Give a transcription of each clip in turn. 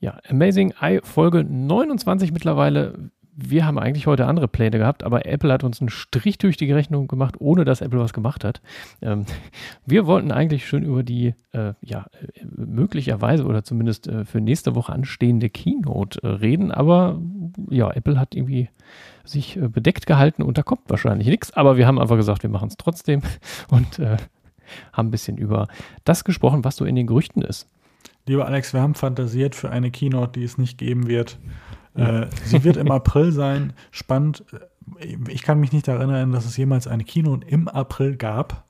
Ja, Amazing Eye Folge 29 mittlerweile. Wir haben eigentlich heute andere Pläne gehabt, aber Apple hat uns einen Strich durch die Rechnung gemacht, ohne dass Apple was gemacht hat. Ähm, wir wollten eigentlich schon über die, äh, ja, äh, möglicherweise oder zumindest äh, für nächste Woche anstehende Keynote äh, reden, aber ja, Apple hat irgendwie sich äh, bedeckt gehalten und da kommt wahrscheinlich nichts, aber wir haben einfach gesagt, wir machen es trotzdem und äh, haben ein bisschen über das gesprochen, was so in den Gerüchten ist. Lieber Alex, wir haben fantasiert für eine Keynote, die es nicht geben wird. Äh, sie wird im April sein. Spannend. Ich kann mich nicht daran erinnern, dass es jemals eine Keynote im April gab.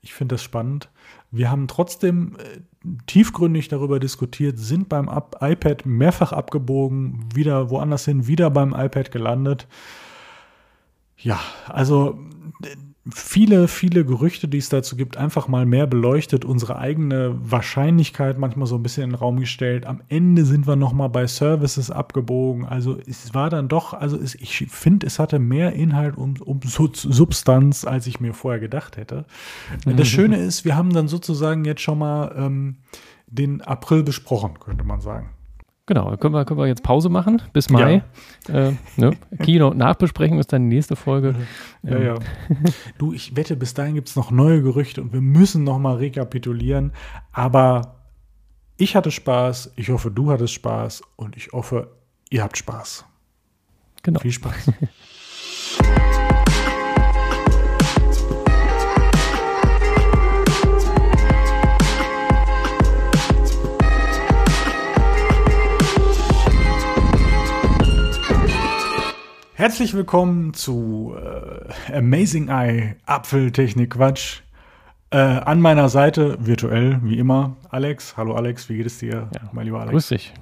Ich finde das spannend. Wir haben trotzdem äh, tiefgründig darüber diskutiert, sind beim Up iPad mehrfach abgebogen, wieder woanders hin, wieder beim iPad gelandet. Ja, also viele, viele Gerüchte, die es dazu gibt, einfach mal mehr beleuchtet, unsere eigene Wahrscheinlichkeit manchmal so ein bisschen in den Raum gestellt. Am Ende sind wir nochmal bei Services abgebogen. Also es war dann doch, also es, ich finde, es hatte mehr Inhalt und um Substanz, als ich mir vorher gedacht hätte. Das Schöne ist, wir haben dann sozusagen jetzt schon mal ähm, den April besprochen, könnte man sagen. Genau, können wir, können wir jetzt Pause machen bis Mai. Ja. Äh, ne? Kino Nachbesprechung ist dann die nächste Folge. Ja, ähm. ja. Du, ich wette, bis dahin gibt es noch neue Gerüchte und wir müssen noch mal rekapitulieren. Aber ich hatte Spaß, ich hoffe, du hattest Spaß und ich hoffe, ihr habt Spaß. Genau. Viel Spaß. Herzlich willkommen zu äh, Amazing Eye Apfeltechnik Quatsch. Äh, an meiner Seite, virtuell, wie immer, Alex. Hallo Alex, wie geht es dir, ja, mein lieber Alex? Grüß dich.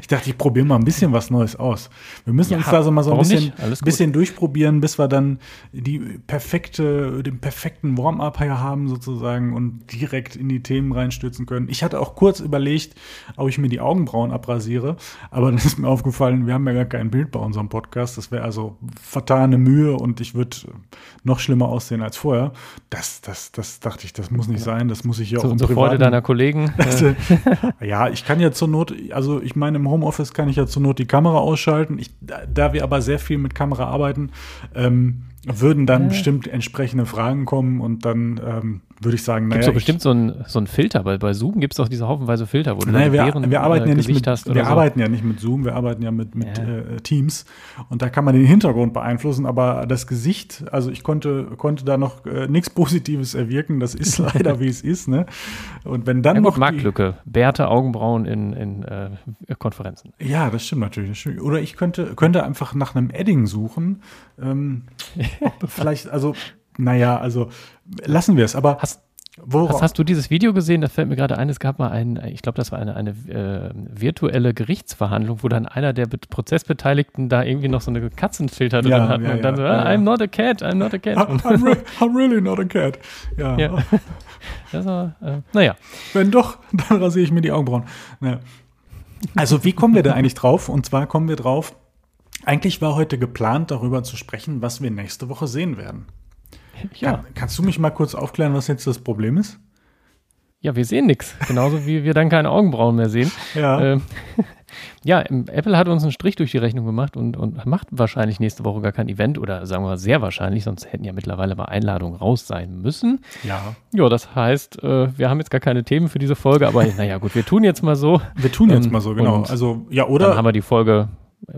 ich dachte, ich probiere mal ein bisschen was Neues aus. Wir müssen ja, uns da so mal so ein bisschen, bisschen durchprobieren, bis wir dann die perfekte, den perfekten Warm-up hier haben sozusagen und direkt in die Themen reinstürzen können. Ich hatte auch kurz überlegt, ob ich mir die Augenbrauen abrasiere, aber dann ist mir aufgefallen, wir haben ja gar kein Bild bei unserem Podcast. Das wäre also vertane Mühe und ich würde noch schlimmer aussehen als vorher. Das das, das, das dachte ich, das muss nicht sein, das muss ich ja auch Zur Freude deiner Kollegen. Also, ja, ich kann ja zur Not, also ich meine, im Homeoffice kann ich ja zur Not die Kamera ausschalten. Ich, da wir aber sehr viel mit Kamera arbeiten, ähm, würden dann ja. bestimmt entsprechende Fragen kommen und dann ähm, würde ich sagen, naja. Gibt es bestimmt so einen so Filter, weil bei Zoom gibt es auch diese haufenweise Filter, wo du naja, wir, wir arbeiten äh, ja nicht mit, hast Wir so. arbeiten ja nicht mit Zoom, wir arbeiten ja mit, mit ja. Äh, Teams und da kann man den Hintergrund beeinflussen, aber das Gesicht, also ich konnte, konnte da noch äh, nichts Positives erwirken, das ist leider wie es ist, ne? Und wenn dann ja, noch. Marktlücke, Bärte, Augenbrauen in, in äh, Konferenzen. Ja, das stimmt natürlich. Das stimmt. Oder ich könnte, könnte einfach nach einem Edding suchen. Ähm, vielleicht, also naja, also lassen wir es. Aber hast, hast, hast, du dieses Video gesehen? Da fällt mir gerade ein, es gab mal ein, ich glaube, das war eine, eine äh, virtuelle Gerichtsverhandlung, wo dann einer der Prozessbeteiligten da irgendwie noch so eine Katzenfilter drin ja, hat ja, und dann so, ah, I'm not a cat, I'm not a cat. I'm, I'm, re I'm really not a cat. Ja. ja. War, äh, naja. Wenn doch, dann rasiere ich mir die Augenbrauen. Naja. Also wie kommen wir da eigentlich drauf? Und zwar kommen wir drauf, eigentlich war heute geplant, darüber zu sprechen, was wir nächste Woche sehen werden. Ja. Kann, kannst du mich mal kurz aufklären, was jetzt das Problem ist? Ja, wir sehen nichts. Genauso wie wir dann keine Augenbrauen mehr sehen. Ja. Ähm, ja, Apple hat uns einen Strich durch die Rechnung gemacht und, und macht wahrscheinlich nächste Woche gar kein Event oder sagen wir sehr wahrscheinlich, sonst hätten ja mittlerweile mal Einladungen raus sein müssen. Ja. Ja, das heißt, äh, wir haben jetzt gar keine Themen für diese Folge, aber naja, gut, wir tun jetzt mal so. Wir tun jetzt ähm, mal so, genau. Also, ja, oder? Dann haben wir die Folge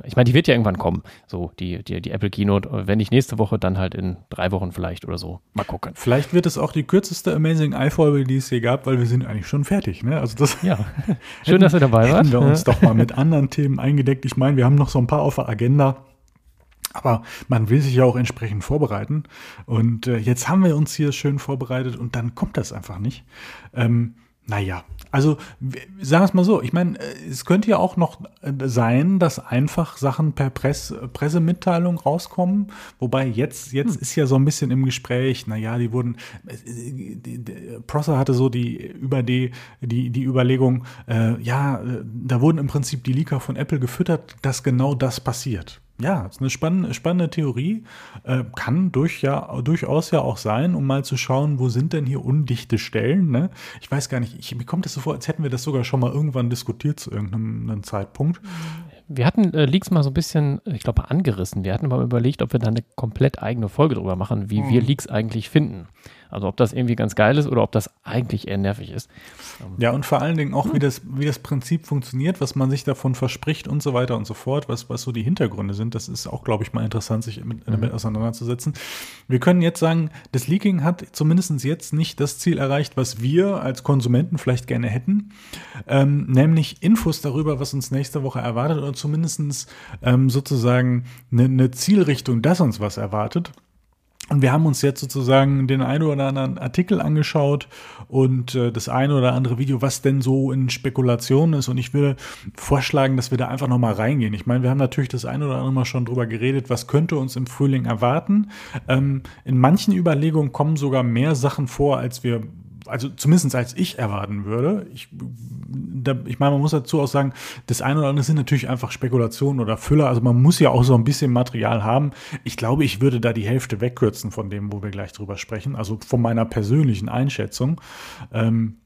ich meine, die wird ja irgendwann kommen, so die, die, die Apple Keynote. Wenn nicht nächste Woche, dann halt in drei Wochen vielleicht oder so. Mal gucken. Vielleicht wird es auch die kürzeste Amazing Eye-Folge, die es hier gab, weil wir sind eigentlich schon fertig. Ne? Also das ja, schön, dass ihr dabei wart. Hätten wir uns doch mal mit anderen Themen eingedeckt. Ich meine, wir haben noch so ein paar auf der Agenda. Aber man will sich ja auch entsprechend vorbereiten. Und äh, jetzt haben wir uns hier schön vorbereitet und dann kommt das einfach nicht. Ähm, naja, also sagen wir es mal so, ich meine, äh, es könnte ja auch noch äh, sein, dass einfach Sachen per Press, Pressemitteilung rauskommen, wobei jetzt, jetzt hm. ist ja so ein bisschen im Gespräch, naja, die wurden, äh, Prosser hatte so die über die, die, die Überlegung, äh, ja, da wurden im Prinzip die Leaker von Apple gefüttert, dass genau das passiert. Ja, ist eine spannende, spannende Theorie. Äh, kann durch, ja, durchaus ja auch sein, um mal zu schauen, wo sind denn hier undichte Stellen. Ne? Ich weiß gar nicht, ich, mir kommt das so vor, als hätten wir das sogar schon mal irgendwann diskutiert zu irgendeinem Zeitpunkt. Wir hatten äh, Leaks mal so ein bisschen, ich glaube, angerissen. Wir hatten mal überlegt, ob wir da eine komplett eigene Folge drüber machen, wie hm. wir Leaks eigentlich finden. Also ob das irgendwie ganz geil ist oder ob das eigentlich eher nervig ist. Ja, und vor allen Dingen auch, wie das, wie das Prinzip funktioniert, was man sich davon verspricht und so weiter und so fort, was, was so die Hintergründe sind. Das ist auch, glaube ich, mal interessant, sich mit, damit mhm. auseinanderzusetzen. Wir können jetzt sagen, das Leaking hat zumindest jetzt nicht das Ziel erreicht, was wir als Konsumenten vielleicht gerne hätten, ähm, nämlich Infos darüber, was uns nächste Woche erwartet oder zumindest ähm, sozusagen eine, eine Zielrichtung, dass uns was erwartet. Und wir haben uns jetzt sozusagen den einen oder anderen Artikel angeschaut und äh, das eine oder andere Video, was denn so in Spekulation ist. Und ich würde vorschlagen, dass wir da einfach nochmal reingehen. Ich meine, wir haben natürlich das eine oder andere Mal schon drüber geredet, was könnte uns im Frühling erwarten. Ähm, in manchen Überlegungen kommen sogar mehr Sachen vor, als wir also zumindest als ich erwarten würde. Ich, da, ich meine, man muss dazu auch sagen, das eine oder andere sind natürlich einfach Spekulationen oder Füller. Also man muss ja auch so ein bisschen Material haben. Ich glaube, ich würde da die Hälfte wegkürzen von dem, wo wir gleich drüber sprechen. Also von meiner persönlichen Einschätzung. Ähm,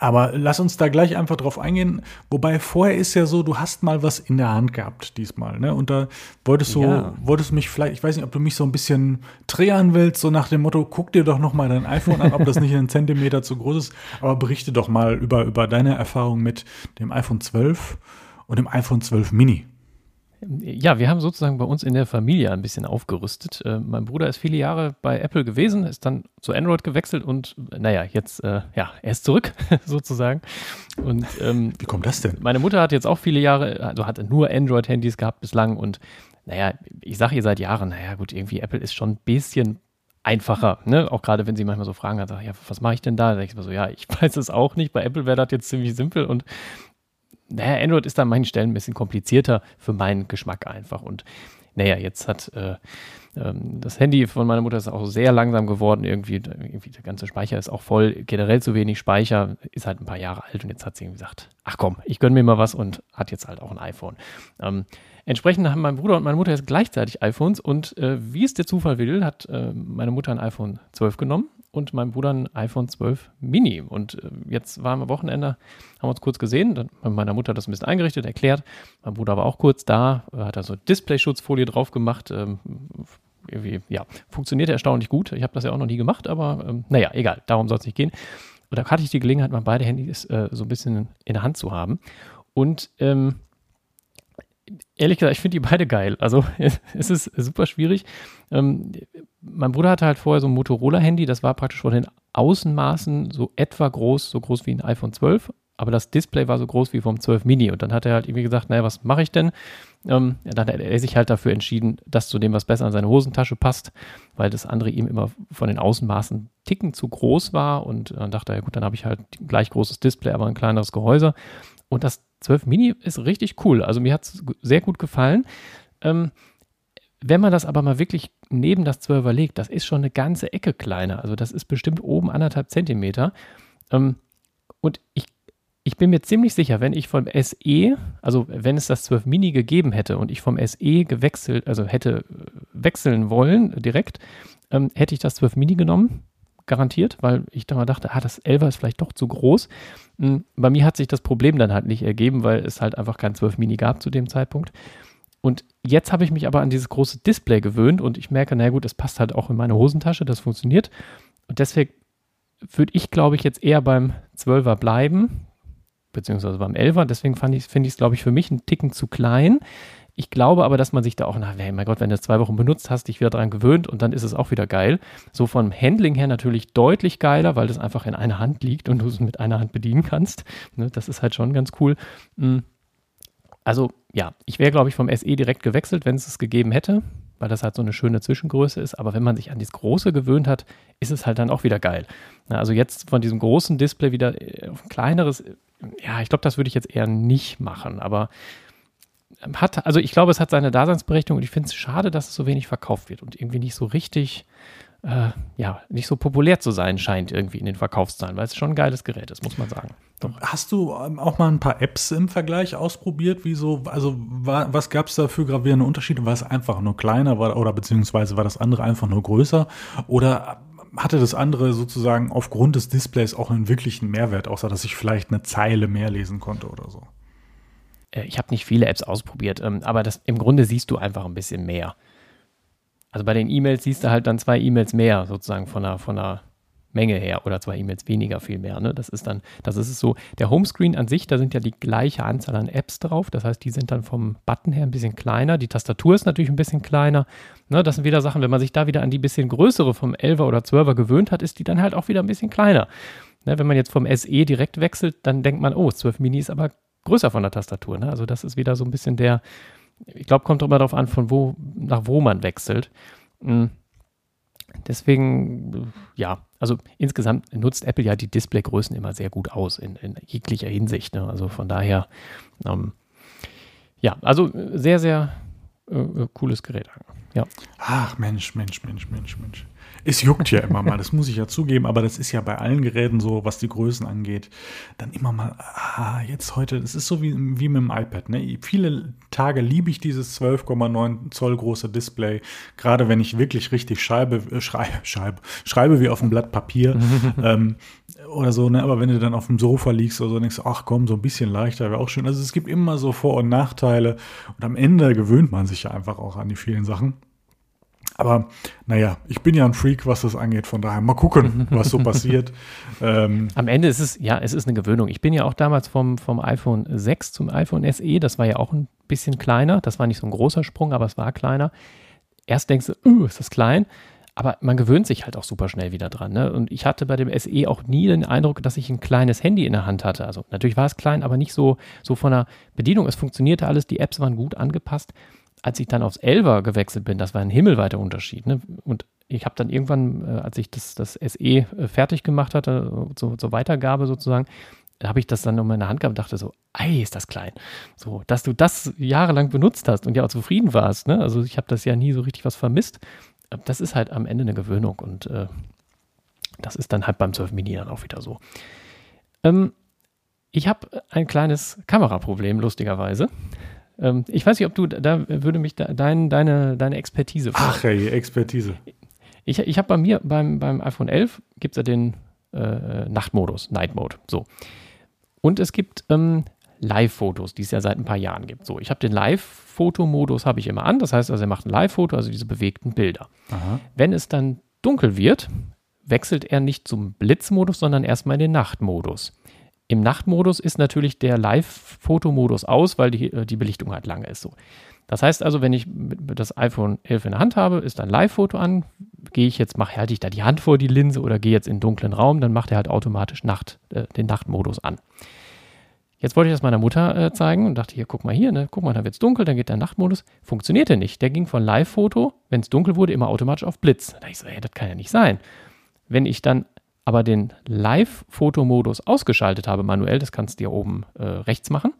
aber lass uns da gleich einfach drauf eingehen. Wobei vorher ist ja so, du hast mal was in der Hand gehabt diesmal, ne? Und da wolltest du, ja. wolltest du mich vielleicht, ich weiß nicht, ob du mich so ein bisschen triggern willst, so nach dem Motto, guck dir doch noch mal dein iPhone an, ob das nicht einen Zentimeter zu groß ist. Aber berichte doch mal über, über deine Erfahrung mit dem iPhone 12 und dem iPhone 12 Mini. Ja, wir haben sozusagen bei uns in der Familie ein bisschen aufgerüstet. Äh, mein Bruder ist viele Jahre bei Apple gewesen, ist dann zu Android gewechselt und naja, jetzt, äh, ja, er ist zurück sozusagen. Und, ähm, Wie kommt das denn? Meine Mutter hat jetzt auch viele Jahre, also hatte nur Android-Handys gehabt bislang und naja, ich sage ihr seit Jahren, naja gut, irgendwie Apple ist schon ein bisschen einfacher, ne? Auch gerade wenn sie manchmal so Fragen hat, ja, was mache ich denn da? Da denke ich mir so, ja, ich weiß es auch nicht. Bei Apple wäre das jetzt ziemlich simpel und naja, Android ist an manchen Stellen ein bisschen komplizierter für meinen Geschmack einfach. Und naja, jetzt hat äh, ähm, das Handy von meiner Mutter ist auch sehr langsam geworden. Irgendwie, irgendwie der ganze Speicher ist auch voll, generell zu wenig Speicher, ist halt ein paar Jahre alt und jetzt hat sie gesagt, ach komm, ich gönne mir mal was und hat jetzt halt auch ein iPhone. Ähm, entsprechend haben mein Bruder und meine Mutter jetzt gleichzeitig iPhones und äh, wie es der Zufall will, hat äh, meine Mutter ein iPhone 12 genommen und mein Bruder ein iPhone 12 Mini. Und äh, jetzt waren wir am Wochenende, haben uns kurz gesehen, dann hat meiner Mutter das ein bisschen eingerichtet, erklärt. Mein Bruder war auch kurz da, hat da so Display-Schutzfolie drauf gemacht. Ähm, irgendwie, ja, funktioniert erstaunlich gut. Ich habe das ja auch noch nie gemacht, aber ähm, naja, egal, darum soll es nicht gehen. Und da hatte ich die Gelegenheit, mal beide Handys äh, so ein bisschen in der Hand zu haben. Und ähm, ehrlich gesagt, ich finde die beide geil. Also es ist super schwierig. Ähm, mein Bruder hatte halt vorher so ein Motorola-Handy, das war praktisch von den Außenmaßen so etwa groß, so groß wie ein iPhone 12, aber das Display war so groß wie vom 12 Mini. Und dann hat er halt irgendwie gesagt, naja, was mache ich denn? Ähm, dann hat er sich halt dafür entschieden, das zu dem, was besser in seine Hosentasche passt, weil das andere ihm immer von den Außenmaßen ticken zu groß war. Und dann dachte er, ja gut, dann habe ich halt gleich großes Display, aber ein kleineres Gehäuse. Und das 12 Mini ist richtig cool. Also mir hat es sehr gut gefallen. Ähm, wenn man das aber mal wirklich neben das 12er legt, das ist schon eine ganze Ecke kleiner. Also das ist bestimmt oben anderthalb Zentimeter. Ähm, und ich, ich bin mir ziemlich sicher, wenn ich vom SE, also wenn es das 12 Mini gegeben hätte und ich vom SE gewechselt, also hätte wechseln wollen direkt, ähm, hätte ich das 12 Mini genommen garantiert, weil ich da mal dachte, ah, das 11er ist vielleicht doch zu groß. Hm, bei mir hat sich das Problem dann halt nicht ergeben, weil es halt einfach kein 12 Mini gab zu dem Zeitpunkt. Und jetzt habe ich mich aber an dieses große Display gewöhnt und ich merke, na gut, es passt halt auch in meine Hosentasche, das funktioniert. Und deswegen würde ich, glaube ich, jetzt eher beim 12er bleiben, beziehungsweise beim 11er. Deswegen finde ich es, glaube ich, für mich einen Ticken zu klein. Ich glaube aber, dass man sich da auch, na, mein Gott, wenn du es zwei Wochen benutzt hast, dich wieder daran gewöhnt und dann ist es auch wieder geil. So vom Handling her natürlich deutlich geiler, weil das einfach in einer Hand liegt und du es mit einer Hand bedienen kannst. Ne, das ist halt schon ganz cool. Mm. Also ja, ich wäre, glaube ich, vom SE direkt gewechselt, wenn es es gegeben hätte, weil das halt so eine schöne Zwischengröße ist. Aber wenn man sich an das Große gewöhnt hat, ist es halt dann auch wieder geil. Also jetzt von diesem großen Display wieder auf ein kleineres, ja, ich glaube, das würde ich jetzt eher nicht machen. Aber hat, also ich glaube, es hat seine Daseinsberechtigung und ich finde es schade, dass es so wenig verkauft wird und irgendwie nicht so richtig äh, ja, nicht so populär zu sein scheint irgendwie in den Verkaufszahlen, weil es schon ein geiles Gerät ist, muss man sagen. Doch. Hast du ähm, auch mal ein paar Apps im Vergleich ausprobiert? Wieso, also war, was gab es da für gravierende Unterschiede? War es einfach nur kleiner war, oder beziehungsweise war das andere einfach nur größer? Oder hatte das andere sozusagen aufgrund des Displays auch einen wirklichen Mehrwert, außer dass ich vielleicht eine Zeile mehr lesen konnte oder so? Äh, ich habe nicht viele Apps ausprobiert, ähm, aber das, im Grunde siehst du einfach ein bisschen mehr. Also bei den E-Mails siehst du halt dann zwei E-Mails mehr, sozusagen von der, von der Menge her oder zwei E-Mails weniger, viel mehr. Ne? Das ist dann, das ist es so. Der Homescreen an sich, da sind ja die gleiche Anzahl an Apps drauf. Das heißt, die sind dann vom Button her ein bisschen kleiner. Die Tastatur ist natürlich ein bisschen kleiner. Ne? Das sind wieder Sachen, wenn man sich da wieder an die bisschen größere vom 11er oder 12er gewöhnt hat, ist die dann halt auch wieder ein bisschen kleiner. Ne? Wenn man jetzt vom SE direkt wechselt, dann denkt man, oh, 12 Mini ist aber größer von der Tastatur. Ne? Also das ist wieder so ein bisschen der, ich glaube, kommt immer darauf an, von wo nach wo man wechselt. Hm. Deswegen, ja, also insgesamt nutzt Apple ja die Displaygrößen immer sehr gut aus in, in jeglicher Hinsicht. Ne? Also von daher, ähm, ja, also sehr, sehr äh, cooles Gerät. Ja. Ach Mensch, Mensch, Mensch, Mensch, Mensch. Es juckt ja immer mal, das muss ich ja zugeben, aber das ist ja bei allen Geräten so, was die Größen angeht. Dann immer mal, ah, jetzt heute, das ist so wie, wie mit dem iPad. Ne? Viele Tage liebe ich dieses 12,9 Zoll große Display, gerade wenn ich wirklich richtig schreibe, äh, schreibe, schreibe, schreibe wie auf einem Blatt Papier ähm, oder so. Ne? Aber wenn du dann auf dem Sofa liegst oder so, denkst du, ach komm, so ein bisschen leichter wäre auch schön. Also es gibt immer so Vor- und Nachteile und am Ende gewöhnt man sich ja einfach auch an die vielen Sachen. Aber naja, ich bin ja ein Freak, was das angeht. Von daher mal gucken, was so passiert. Ähm, Am Ende ist es, ja, es ist eine Gewöhnung. Ich bin ja auch damals vom, vom iPhone 6 zum iPhone SE. Das war ja auch ein bisschen kleiner. Das war nicht so ein großer Sprung, aber es war kleiner. Erst denkst du, uh, ist das klein. Aber man gewöhnt sich halt auch super schnell wieder dran. Ne? Und ich hatte bei dem SE auch nie den Eindruck, dass ich ein kleines Handy in der Hand hatte. Also natürlich war es klein, aber nicht so, so von der Bedienung. Es funktionierte alles, die Apps waren gut angepasst als ich dann aufs Elver gewechselt bin, das war ein himmelweiter Unterschied. Ne? Und ich habe dann irgendwann, äh, als ich das, das SE äh, fertig gemacht hatte, so, zur Weitergabe sozusagen, habe ich das dann in meine Hand gehabt und dachte so, ei, ist das klein. So, dass du das jahrelang benutzt hast und ja auch zufrieden warst. Ne? Also ich habe das ja nie so richtig was vermisst. Das ist halt am Ende eine Gewöhnung und äh, das ist dann halt beim 12 Mini dann auch wieder so. Ähm, ich habe ein kleines Kameraproblem, lustigerweise. Ähm, ich weiß nicht, ob du, da würde mich da, dein, deine, deine Expertise fragen. Ach hey, Expertise. Ich, ich habe bei mir beim, beim iPhone 11 gibt es ja den äh, Nachtmodus, Night Mode. So. Und es gibt ähm, Live-Fotos, die es ja seit ein paar Jahren gibt. So, ich habe den Live-Fotomodus habe ich immer an. Das heißt also, er macht ein Live-Foto, also diese bewegten Bilder. Aha. Wenn es dann dunkel wird, wechselt er nicht zum Blitzmodus, sondern erstmal in den Nachtmodus. Im Nachtmodus ist natürlich der Live-Fotomodus aus, weil die, äh, die Belichtung halt lange ist. So. Das heißt also, wenn ich das iPhone 11 in der Hand habe, ist ein Live-Foto an, gehe ich jetzt, mache halte ich da die Hand vor die Linse oder gehe jetzt in einen dunklen Raum, dann macht er halt automatisch Nacht, äh, den Nachtmodus an. Jetzt wollte ich das meiner Mutter äh, zeigen und dachte, hier, guck mal hier, ne, guck mal, da wird es dunkel, dann geht der Nachtmodus. Funktionierte nicht. Der ging von Live-Foto, wenn es dunkel wurde, immer automatisch auf Blitz. Da dachte ich so, ey, das kann ja nicht sein. Wenn ich dann aber den Live-Fotomodus ausgeschaltet habe manuell, das kannst du dir oben äh, rechts machen,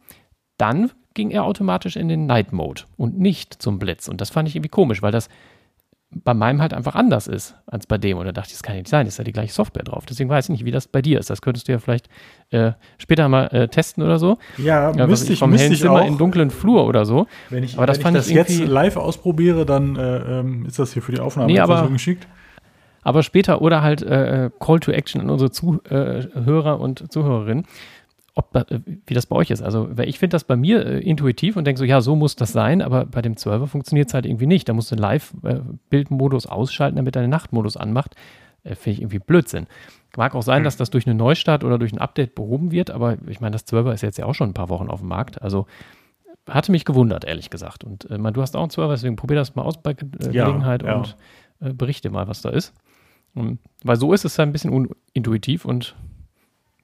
dann ging er automatisch in den Night Mode und nicht zum Blitz. Und das fand ich irgendwie komisch, weil das bei meinem halt einfach anders ist als bei dem. Und da dachte ich, das kann ja nicht sein, ist ja die gleiche Software drauf. Deswegen weiß ich nicht, wie das bei dir ist. Das könntest du ja vielleicht äh, später mal äh, testen oder so. Ja, ja müsste ich, vom müsste ich auch. in dunklen Flur oder so. Wenn ich, aber das, wenn ich das jetzt live ausprobiere, dann äh, ähm, ist das hier für die Aufnahme nee, aber, geschickt aber später oder halt äh, äh, Call to Action an unsere Zuhörer äh, und Zuhörerinnen, ob, äh, wie das bei euch ist. Also, weil ich finde das bei mir äh, intuitiv und denke so, ja, so muss das sein, aber bei dem 12er funktioniert es halt irgendwie nicht. Da musst du Live-Bildmodus ausschalten, damit er den Nachtmodus anmacht. finde ich irgendwie Blödsinn. Mag auch sein, hm. dass das durch einen Neustart oder durch ein Update behoben wird, aber ich meine, das 12er ist jetzt ja auch schon ein paar Wochen auf dem Markt. Also hatte mich gewundert, ehrlich gesagt. Und äh, du hast auch einen 12er, deswegen probier das mal aus bei äh, Gelegenheit ja, ja. und äh, berichte mal, was da ist. Weil so ist es ein bisschen unintuitiv und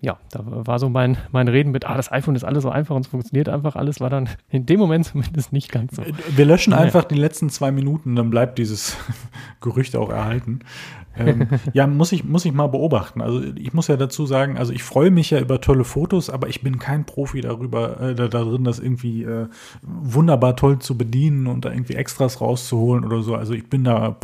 ja, da war so mein, mein Reden mit, ah, das iPhone ist alles so einfach und es funktioniert einfach alles, war dann in dem Moment zumindest nicht ganz so. Wir löschen naja. einfach die letzten zwei Minuten, dann bleibt dieses Gerücht auch erhalten ähm, ja, muss ich, muss ich mal beobachten. Also ich muss ja dazu sagen, also ich freue mich ja über tolle Fotos, aber ich bin kein Profi darüber, äh, da, darin, das irgendwie äh, wunderbar toll zu bedienen und da irgendwie Extras rauszuholen oder so. Also ich bin da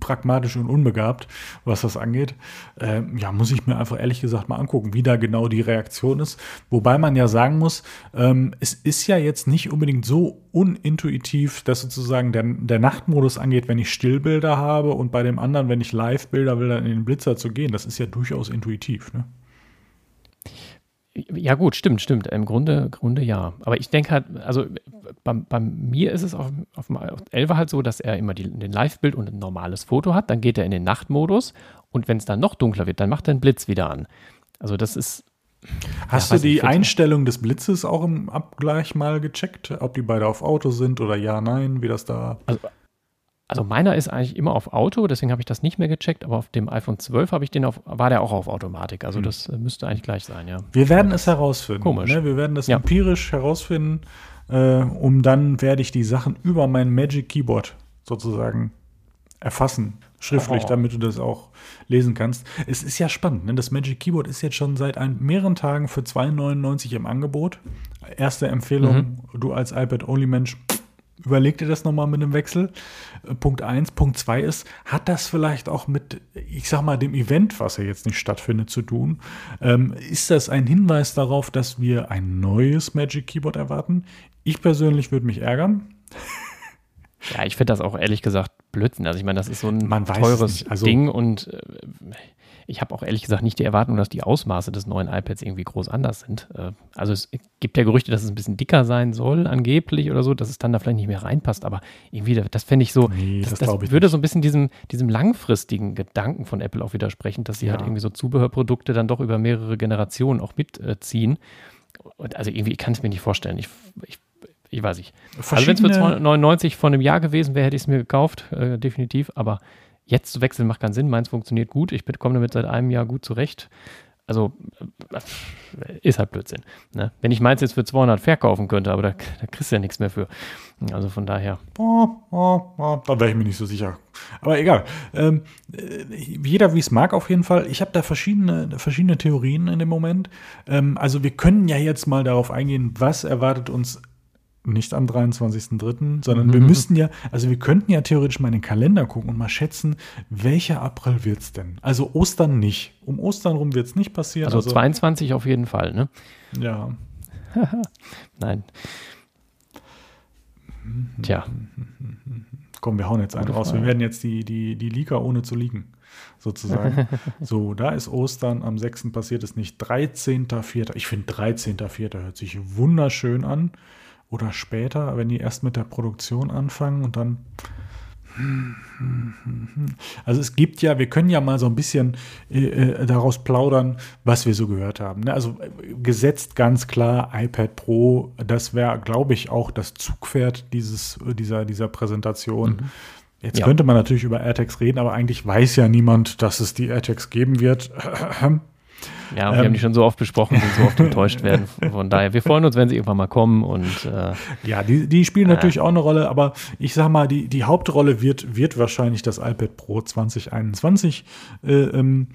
pragmatisch und unbegabt, was das angeht. Ähm, ja, muss ich mir einfach ehrlich gesagt mal angucken, wie da genau die Reaktion ist. Wobei man ja sagen muss, ähm, es ist ja jetzt nicht unbedingt so unintuitiv, dass sozusagen der, der Nachtmodus angeht, wenn ich Stillbilder habe und bei dem anderen, wenn ich Live-Bilder will, dann in den Blitzer zu gehen. Das ist ja durchaus intuitiv. Ne? Ja, gut, stimmt, stimmt. Im Grunde, Grunde ja. Aber ich denke halt, also bei, bei, mir ist es auf, auf, auf 11 halt so, dass er immer die, den Live-Bild und ein normales Foto hat. Dann geht er in den Nachtmodus und wenn es dann noch dunkler wird, dann macht er einen Blitz wieder an. Also das ist Hast ja, du die Einstellung des Blitzes auch im Abgleich mal gecheckt, ob die beide auf Auto sind oder ja, nein, wie das da. Also, also meiner ist eigentlich immer auf Auto, deswegen habe ich das nicht mehr gecheckt, aber auf dem iPhone 12 habe ich den auf, war der auch auf Automatik. Also hm. das äh, müsste eigentlich gleich sein, ja. Wir werden es herausfinden. Komisch. Ne? Wir werden das ja. empirisch herausfinden, äh, um dann werde ich die Sachen über mein Magic Keyboard sozusagen erfassen schriftlich, oh. damit du das auch lesen kannst. Es ist ja spannend, ne? das Magic Keyboard ist jetzt schon seit ein, mehreren Tagen für 2,99 im Angebot. Erste Empfehlung, mhm. du als iPad-Only-Mensch, überleg dir das nochmal mit dem Wechsel. Äh, Punkt 1. Punkt 2 ist, hat das vielleicht auch mit, ich sag mal, dem Event, was ja jetzt nicht stattfindet, zu tun? Ähm, ist das ein Hinweis darauf, dass wir ein neues Magic Keyboard erwarten? Ich persönlich würde mich ärgern. Ja, ich finde das auch ehrlich gesagt Blödsinn. Also ich meine, das ist so ein teures also, Ding und äh, ich habe auch ehrlich gesagt nicht die Erwartung, dass die Ausmaße des neuen iPads irgendwie groß anders sind. Äh, also es gibt ja Gerüchte, dass es ein bisschen dicker sein soll, angeblich oder so, dass es dann da vielleicht nicht mehr reinpasst. Aber irgendwie, das fände ich so, nee, das, das, das würde nicht. so ein bisschen diesem, diesem langfristigen Gedanken von Apple auch widersprechen, dass sie halt ja. halt irgendwie so Zubehörprodukte dann doch über mehrere Generationen auch mitziehen. Und also irgendwie kann ich es mir nicht vorstellen. Ich, ich ich weiß nicht. Also wenn es für 299 von einem Jahr gewesen wäre, hätte ich es mir gekauft, äh, definitiv. Aber jetzt zu wechseln macht keinen Sinn. Meins funktioniert gut. Ich komme damit seit einem Jahr gut zurecht. Also äh, ist halt Blödsinn. Ne? Wenn ich meins jetzt für 200 verkaufen könnte, aber da, da kriegst du ja nichts mehr für. Also von daher. Oh, oh, oh, da wäre ich mir nicht so sicher. Aber egal. Ähm, äh, jeder wie es mag auf jeden Fall. Ich habe da verschiedene, verschiedene Theorien in dem Moment. Ähm, also wir können ja jetzt mal darauf eingehen, was erwartet uns nicht am 23.03., sondern mhm. wir müssten ja, also wir könnten ja theoretisch mal in den Kalender gucken und mal schätzen, welcher April wird es denn? Also Ostern nicht. Um Ostern rum wird es nicht passieren. Also, also 22 auf jeden Fall, ne? Ja. Nein. Tja. Komm, wir hauen jetzt einen raus. Wir werden jetzt die, die, die Leaker ohne zu liegen, sozusagen. so, da ist Ostern, am 6. passiert es nicht. 13.04. Ich finde 13.04. hört sich wunderschön an oder später, wenn die erst mit der Produktion anfangen und dann. Also es gibt ja, wir können ja mal so ein bisschen äh, äh daraus plaudern, was wir so gehört haben. Ne? Also äh, gesetzt ganz klar iPad Pro, das wäre, glaube ich, auch das Zugpferd dieses, dieser, dieser Präsentation. Mhm. Jetzt ja. könnte man natürlich über AirTags reden, aber eigentlich weiß ja niemand, dass es die AirTags geben wird. Ja, wir ähm, haben die schon so oft besprochen und so oft enttäuscht werden. Von daher, wir freuen uns, wenn sie irgendwann mal kommen. Und, äh, ja, die, die spielen äh, natürlich auch eine Rolle, aber ich sag mal, die, die Hauptrolle wird, wird wahrscheinlich das iPad Pro 2021 äh, ähm,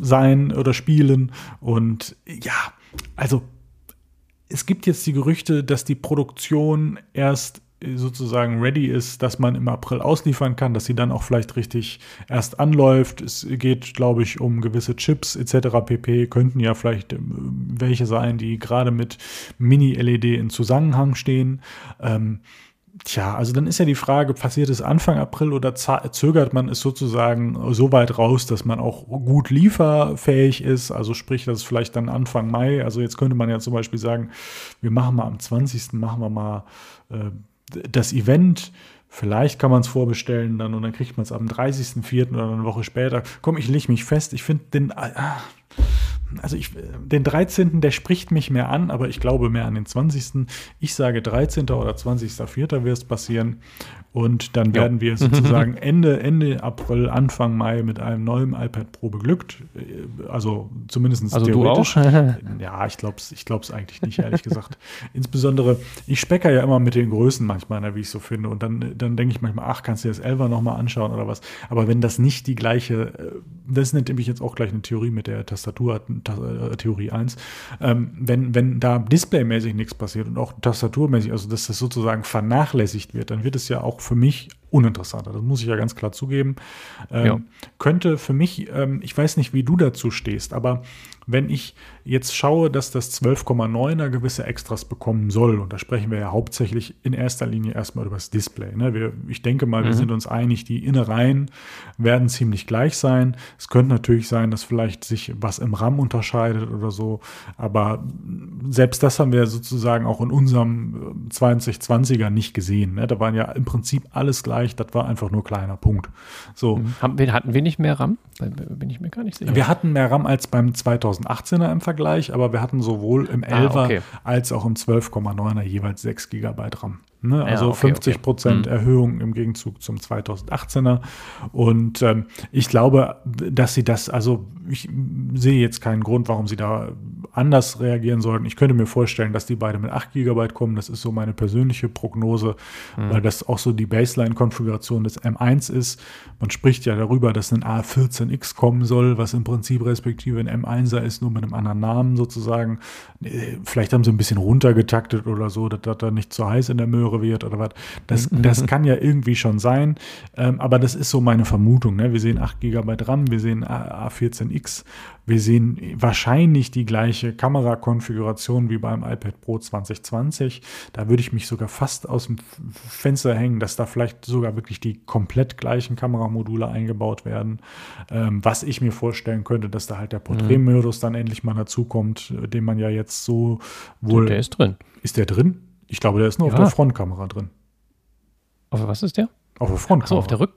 sein oder spielen. Und ja, also es gibt jetzt die Gerüchte, dass die Produktion erst sozusagen ready ist, dass man im April ausliefern kann, dass sie dann auch vielleicht richtig erst anläuft. Es geht, glaube ich, um gewisse Chips etc. pp. Könnten ja vielleicht ähm, welche sein, die gerade mit Mini-LED in Zusammenhang stehen. Ähm, Tja, also dann ist ja die Frage, passiert es Anfang April oder zögert man es sozusagen so weit raus, dass man auch gut lieferfähig ist? Also sprich, das ist vielleicht dann Anfang Mai. Also jetzt könnte man ja zum Beispiel sagen, wir machen mal am 20. machen wir mal äh, das Event, vielleicht kann man es vorbestellen dann und dann kriegt man es am 30.04. oder eine Woche später. Komm, ich lege mich fest. Ich finde den. Ah, also ich, den 13. der spricht mich mehr an, aber ich glaube mehr an den 20. Ich sage 13. oder 20.04. wird es passieren. Und dann werden ja. wir sozusagen Ende, Ende April, Anfang Mai mit einem neuen iPad Pro beglückt. Also zumindest also theoretisch. Du auch? ja, ich glaube es ich glaub's eigentlich nicht, ehrlich gesagt. Insbesondere, ich specker ja immer mit den Größen manchmal, ne, wie ich so finde. Und dann, dann denke ich manchmal, ach, kannst du dir das 11er nochmal anschauen oder was. Aber wenn das nicht die gleiche, äh, das ist nämlich jetzt auch gleich eine Theorie mit der Tastatur, äh, Theorie 1, ähm, wenn, wenn da displaymäßig nichts passiert und auch tastaturmäßig, also dass das sozusagen vernachlässigt wird, dann wird es ja auch für mich uninteressanter. Das muss ich ja ganz klar zugeben. Ähm, ja. Könnte für mich, ähm, ich weiß nicht, wie du dazu stehst, aber wenn ich jetzt schaue, dass das 12,9er gewisse Extras bekommen soll, und da sprechen wir ja hauptsächlich in erster Linie erstmal über das Display. Ne? Wir, ich denke mal, mhm. wir sind uns einig, die Innereien werden ziemlich gleich sein. Es könnte natürlich sein, dass vielleicht sich was im RAM unterscheidet oder so, aber selbst das haben wir sozusagen auch in unserem 2020er nicht gesehen. Ne? Da waren ja im Prinzip alles gleich, das war einfach nur kleiner Punkt. So. Mhm. hatten wir nicht mehr RAM? Bin ich mir gar nicht sicher. Wir hatten mehr RAM als beim 2018er im Vergleich, aber wir hatten sowohl im 11er ah, okay. als auch im 12,9er jeweils 6 GB RAM. Ne? Also ja, okay, 50 Prozent okay. Mhm. Erhöhung im Gegenzug zum 2018er. Und ähm, ich glaube, dass sie das, also ich sehe jetzt keinen Grund, warum sie da anders reagieren sollten. Ich könnte mir vorstellen, dass die beide mit 8 GB kommen. Das ist so meine persönliche Prognose, mhm. weil das auch so die Baseline-Konfiguration des M1 ist. Man spricht ja darüber, dass ein A14X kommen soll, was im Prinzip respektive ein M1er ist, nur mit einem anderen Namen sozusagen. Äh, vielleicht haben sie ein bisschen runtergetaktet oder so, dass das da nicht zu heiß in der Möhre Möhre wird oder was. Das, mhm. das kann ja irgendwie schon sein, ähm, aber das ist so meine Vermutung. Ne? Wir sehen 8 GB RAM, wir sehen A14X, wir sehen wahrscheinlich die gleiche Kamerakonfiguration wie beim iPad Pro 2020. Da würde ich mich sogar fast aus dem Fenster hängen, dass da vielleicht sogar wirklich die komplett gleichen Kameramodule eingebaut werden. Ähm, was ich mir vorstellen könnte, dass da halt der Porträtmodus dann endlich mal dazukommt, den man ja jetzt so wohl. Der ist drin. Ist der drin? Ich glaube, der ist nur ja. auf der Frontkamera drin. Auf was ist der? Auf der Frontkamera. Achso, auf der Rück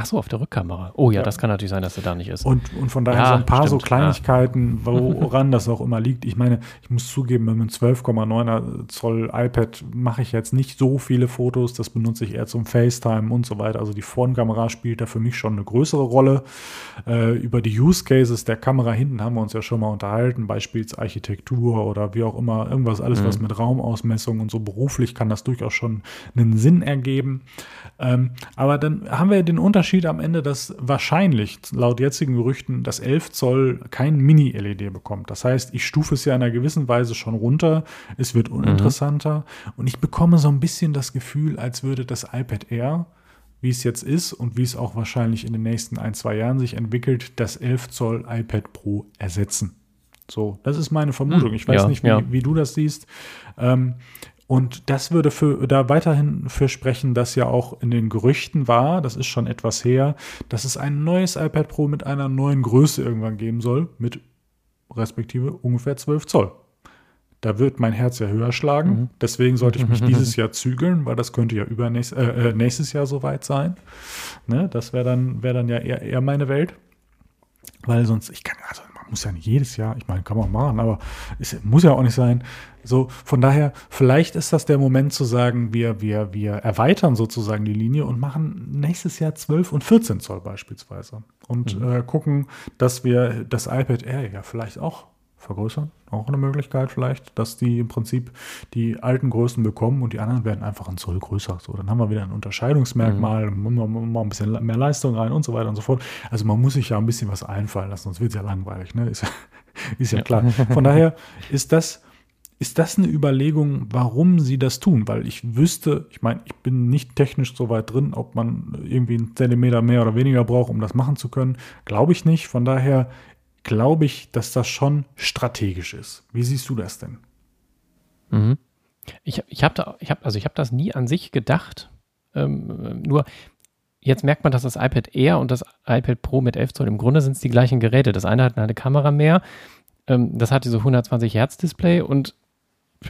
Ach so, auf der Rückkamera. Oh ja, ja, das kann natürlich sein, dass er da nicht ist. Und, und von daher ja, so ein paar stimmt, so Kleinigkeiten, woran das auch immer liegt. Ich meine, ich muss zugeben, mit einem 12,9er Zoll iPad mache ich jetzt nicht so viele Fotos. Das benutze ich eher zum FaceTime und so weiter. Also die Frontkamera spielt da für mich schon eine größere Rolle. Äh, über die Use Cases der Kamera hinten haben wir uns ja schon mal unterhalten. Beispielsarchitektur oder wie auch immer. Irgendwas, alles mhm. was mit Raumausmessung und so beruflich kann das durchaus schon einen Sinn ergeben. Ähm, aber dann haben wir den Unterschied Unterschied am Ende, dass wahrscheinlich laut jetzigen Gerüchten das 11 Zoll kein Mini-LED bekommt. Das heißt, ich stufe es ja in einer gewissen Weise schon runter. Es wird uninteressanter. Mhm. Und ich bekomme so ein bisschen das Gefühl, als würde das iPad Air, wie es jetzt ist und wie es auch wahrscheinlich in den nächsten ein, zwei Jahren sich entwickelt, das 11 Zoll iPad Pro ersetzen. So, das ist meine Vermutung. Hm, ich weiß ja, nicht, wie, ja. wie, du das siehst. Ähm, und das würde für, da weiterhin für sprechen, dass ja auch in den Gerüchten war, das ist schon etwas her, dass es ein neues iPad Pro mit einer neuen Größe irgendwann geben soll, mit respektive ungefähr 12 Zoll. Da wird mein Herz ja höher schlagen. Mhm. Deswegen sollte ich mich dieses Jahr zügeln, weil das könnte ja übernächst, äh, äh, nächstes Jahr soweit sein. Ne? Das wäre dann, wär dann ja eher, eher meine Welt. Weil sonst, ich kann, also muss ja nicht jedes Jahr, ich meine, kann man machen, aber es muss ja auch nicht sein. So, von daher, vielleicht ist das der Moment zu sagen, wir, wir, wir erweitern sozusagen die Linie und machen nächstes Jahr 12 und 14 Zoll beispielsweise. Und mhm. äh, gucken, dass wir das iPad Air ja vielleicht auch vergrößern. Auch eine Möglichkeit vielleicht, dass die im Prinzip die alten Größen bekommen und die anderen werden einfach ein Zoll größer. So, dann haben wir wieder ein Unterscheidungsmerkmal, mhm. mal ein bisschen mehr Leistung rein und so weiter und so fort. Also man muss sich ja ein bisschen was einfallen lassen, sonst wird es ja langweilig. Ne? Ist, ist ja klar. Von daher ist das ist das eine Überlegung, warum sie das tun? Weil ich wüsste, ich meine, ich bin nicht technisch so weit drin, ob man irgendwie einen Zentimeter mehr oder weniger braucht, um das machen zu können. Glaube ich nicht. Von daher glaube ich, dass das schon strategisch ist. Wie siehst du das denn? Mhm. Ich, ich habe da, ich hab, also ich habe das nie an sich gedacht. Ähm, nur jetzt merkt man, dass das iPad Air und das iPad Pro mit 11 Zoll im Grunde sind es die gleichen Geräte. Das eine hat eine Kamera mehr, ähm, das hat diese 120 Hertz Display und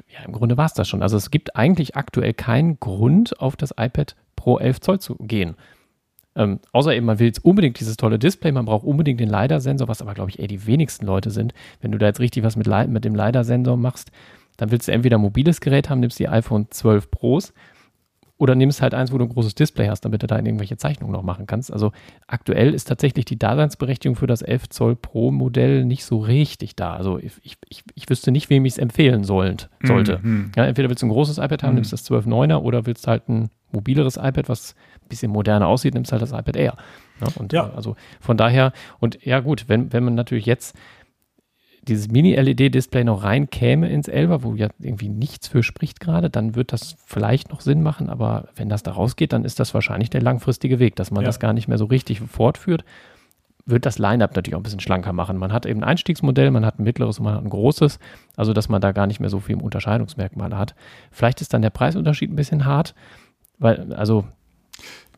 ja, im Grunde war es das schon. Also es gibt eigentlich aktuell keinen Grund, auf das iPad Pro 11 Zoll zu gehen. Ähm, außer eben, man will jetzt unbedingt dieses tolle Display, man braucht unbedingt den LiDAR-Sensor, was aber, glaube ich, eher die wenigsten Leute sind. Wenn du da jetzt richtig was mit, mit dem LiDAR-Sensor machst, dann willst du entweder ein mobiles Gerät haben, nimmst die iPhone 12 Pros oder nimmst halt eins, wo du ein großes Display hast, damit du da irgendwelche Zeichnungen noch machen kannst. Also aktuell ist tatsächlich die Daseinsberechtigung für das 11 Zoll Pro Modell nicht so richtig da. Also ich, ich, ich wüsste nicht, wem ich es empfehlen sollt, sollte. Mhm. Ja, entweder willst du ein großes iPad haben, mhm. nimmst das 12.9er oder willst halt ein mobileres iPad, was ein bisschen moderner aussieht, nimmst halt das iPad Air. Ja, und ja. also von daher, und ja gut, wenn, wenn man natürlich jetzt dieses Mini-LED-Display noch reinkäme ins Elber, wo ja irgendwie nichts für spricht gerade, dann wird das vielleicht noch Sinn machen, aber wenn das da rausgeht, dann ist das wahrscheinlich der langfristige Weg, dass man ja. das gar nicht mehr so richtig fortführt. Wird das Line-Up natürlich auch ein bisschen schlanker machen. Man hat eben ein Einstiegsmodell, man hat ein mittleres und man hat ein großes, also dass man da gar nicht mehr so viel Unterscheidungsmerkmale hat. Vielleicht ist dann der Preisunterschied ein bisschen hart, weil, also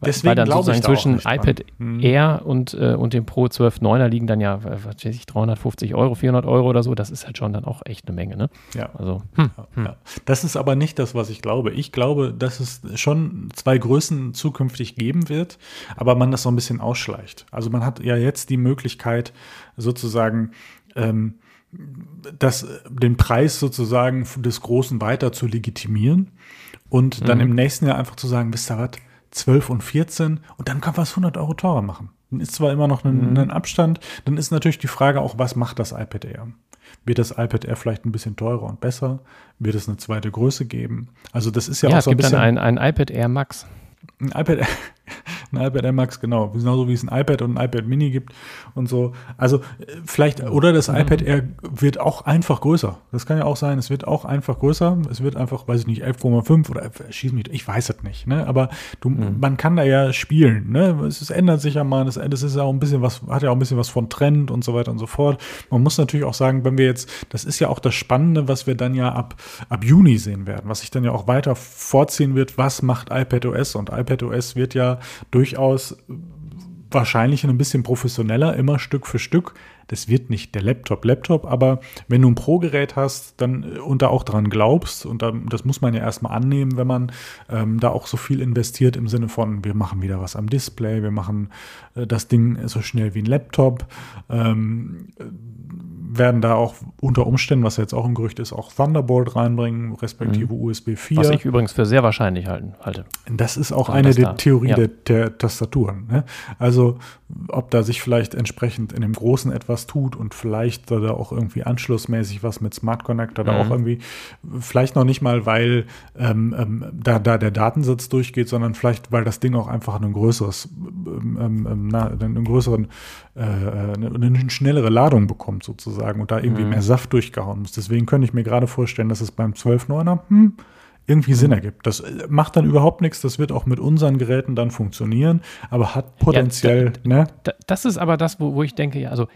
Deswegen weil dann sozusagen zwischen iPad hm. Air und, äh, und dem Pro 12.9er liegen dann ja, was weiß ich, 350 Euro, 400 Euro oder so. Das ist halt schon dann auch echt eine Menge, ne? Ja. Also, hm, hm. ja. Das ist aber nicht das, was ich glaube. Ich glaube, dass es schon zwei Größen zukünftig geben wird, aber man das so ein bisschen ausschleicht. Also man hat ja jetzt die Möglichkeit, sozusagen, ähm, das, den Preis sozusagen des Großen weiter zu legitimieren und dann mhm. im nächsten Jahr einfach zu sagen, wisst ihr was, 12 und 14 und dann kann man es 100 Euro teurer machen. Dann ist zwar immer noch ein, mhm. ein, Abstand, dann ist natürlich die Frage auch, was macht das iPad Air? Wird das iPad Air vielleicht ein bisschen teurer und besser? Wird es eine zweite Größe geben? Also das ist ja, ja auch so ein bisschen. Ja, es gibt dann ein, ein iPad Air Max. Ein iPad, ein iPad Air Max, genau. Genauso wie es ein iPad und ein iPad Mini gibt und so. Also vielleicht, oder das mhm. iPad Air wird auch einfach größer. Das kann ja auch sein, es wird auch einfach größer. Es wird einfach, weiß ich nicht, 11,5 oder schieß mich, ich weiß es nicht. Ne? Aber du, mhm. man kann da ja spielen. Ne? Es, es, ändert sich ja mal, das, das ist ja auch ein bisschen was, hat ja auch ein bisschen was von Trend und so weiter und so fort. Man muss natürlich auch sagen, wenn wir jetzt, das ist ja auch das Spannende, was wir dann ja ab, ab Juni sehen werden, was sich dann ja auch weiter vorziehen wird, was macht iPad OS und iPad OS wird ja durchaus wahrscheinlich ein bisschen professioneller, immer Stück für Stück. Das wird nicht der Laptop, Laptop, aber wenn du ein Pro-Gerät hast, dann äh, und da auch dran glaubst, und da, das muss man ja erstmal annehmen, wenn man ähm, da auch so viel investiert im Sinne von, wir machen wieder was am Display, wir machen äh, das Ding so schnell wie ein Laptop, ähm, werden da auch unter Umständen, was jetzt auch ein Gerücht ist, auch Thunderbolt reinbringen, respektive mhm. USB 4. Was ich übrigens für sehr wahrscheinlich halten, halte. Das ist auch eine der Theorien ja. der, der, Tastaturen. Ne? Also, ob da sich vielleicht entsprechend in dem Großen etwas tut und vielleicht da auch irgendwie anschlussmäßig was mit Smart Connector mhm. da auch irgendwie, vielleicht noch nicht mal, weil ähm, ähm, da, da der Datensatz durchgeht, sondern vielleicht, weil das Ding auch einfach ein größeres, ähm, ähm, ähm na, einen größeren, äh, eine, eine schnellere Ladung bekommt sozusagen und da irgendwie mhm. mehr Saft durchgehauen muss. Deswegen könnte ich mir gerade vorstellen, dass es beim 12.9er hm, irgendwie mhm. Sinn ergibt. Das äh, macht dann überhaupt nichts, das wird auch mit unseren Geräten dann funktionieren, aber hat potenziell. Ja, da, ne? Da, das ist aber das, wo, wo ich denke, ja, also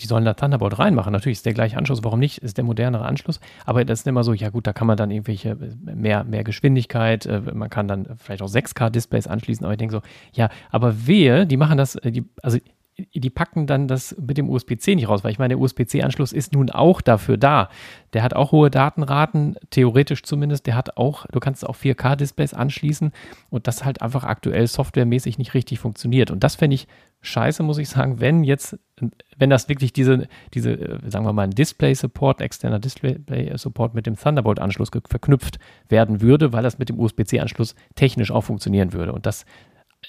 die sollen da Thunderbolt reinmachen. Natürlich ist der gleiche Anschluss, warum nicht? Ist der modernere Anschluss. Aber das ist immer so, ja gut, da kann man dann irgendwelche äh, mehr, mehr Geschwindigkeit, äh, man kann dann vielleicht auch 6K-Displays anschließen, aber ich denke so, ja, aber wehe, die machen das, die, also die packen dann das mit dem USB-C nicht raus, weil ich meine, der USB-C-Anschluss ist nun auch dafür da. Der hat auch hohe Datenraten, theoretisch zumindest. Der hat auch, du kannst auch 4K-Displays anschließen und das halt einfach aktuell softwaremäßig nicht richtig funktioniert. Und das fände ich scheiße, muss ich sagen, wenn jetzt, wenn das wirklich diese, diese, sagen wir mal, ein Display-Support, externer Display-Support mit dem Thunderbolt-Anschluss verknüpft werden würde, weil das mit dem USB-C-Anschluss technisch auch funktionieren würde. Und das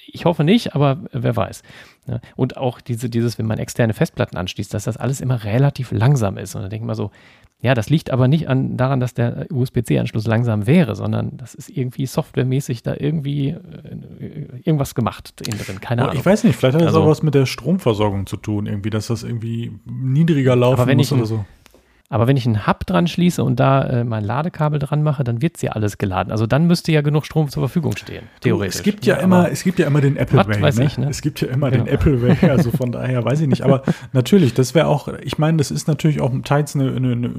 ich hoffe nicht, aber wer weiß. Und auch diese, dieses, wenn man externe Festplatten anschließt, dass das alles immer relativ langsam ist. Und da denke ich mal so, ja, das liegt aber nicht an, daran, dass der USB-C-Anschluss langsam wäre, sondern das ist irgendwie softwaremäßig da irgendwie äh, irgendwas gemacht innen drin. Keine oh, Ahnung. Ich weiß nicht, vielleicht hat das also, auch was mit der Stromversorgung zu tun, irgendwie, dass das irgendwie niedriger laufen muss oder so. Aber wenn ich einen Hub dran schließe und da äh, mein Ladekabel dran mache, dann wird es ja alles geladen. Also dann müsste ja genug Strom zur Verfügung stehen, theoretisch. es gibt ja, ja immer, es gibt ja immer den Apple Way. Weiß ne? Ich, ne? Es gibt ja immer ja. den Apple Way, also von daher weiß ich nicht. Aber natürlich, das wäre auch, ich meine, das ist natürlich auch teils eine, eine, eine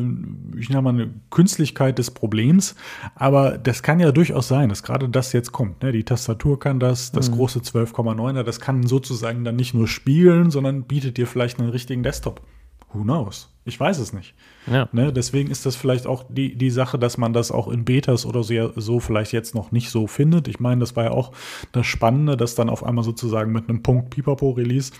ich nenne mal eine Künstlichkeit des Problems, aber das kann ja durchaus sein, dass gerade das jetzt kommt. Ne? Die Tastatur kann das, das mhm. große 12,9er, das kann sozusagen dann nicht nur spiegeln, sondern bietet dir vielleicht einen richtigen Desktop. Who knows? Ich weiß es nicht. Ja. Ne? Deswegen ist das vielleicht auch die, die Sache, dass man das auch in Betas oder so, so vielleicht jetzt noch nicht so findet. Ich meine, das war ja auch das Spannende, dass dann auf einmal sozusagen mit einem Punkt Pipapo-Release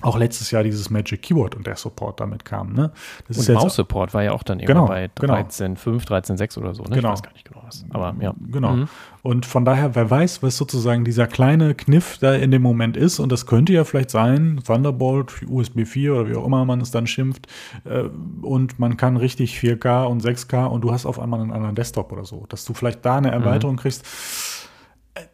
auch letztes Jahr dieses Magic Keyboard und der Support damit kam. Ne? Das und Maus-Support war ja auch dann genau, bei 13.5, genau. 13.6 oder so. Ne? Genau. Ich weiß gar nicht genau was. Aber ja. Genau. Mhm. Und von daher, wer weiß, was sozusagen dieser kleine Kniff da in dem Moment ist. Und das könnte ja vielleicht sein, Thunderbolt, USB 4 oder wie auch immer man es dann schimpft. Äh, und man kann richtig 4K und 6K und du hast auf einmal einen anderen Desktop oder so. Dass du vielleicht da eine mhm. Erweiterung mhm. kriegst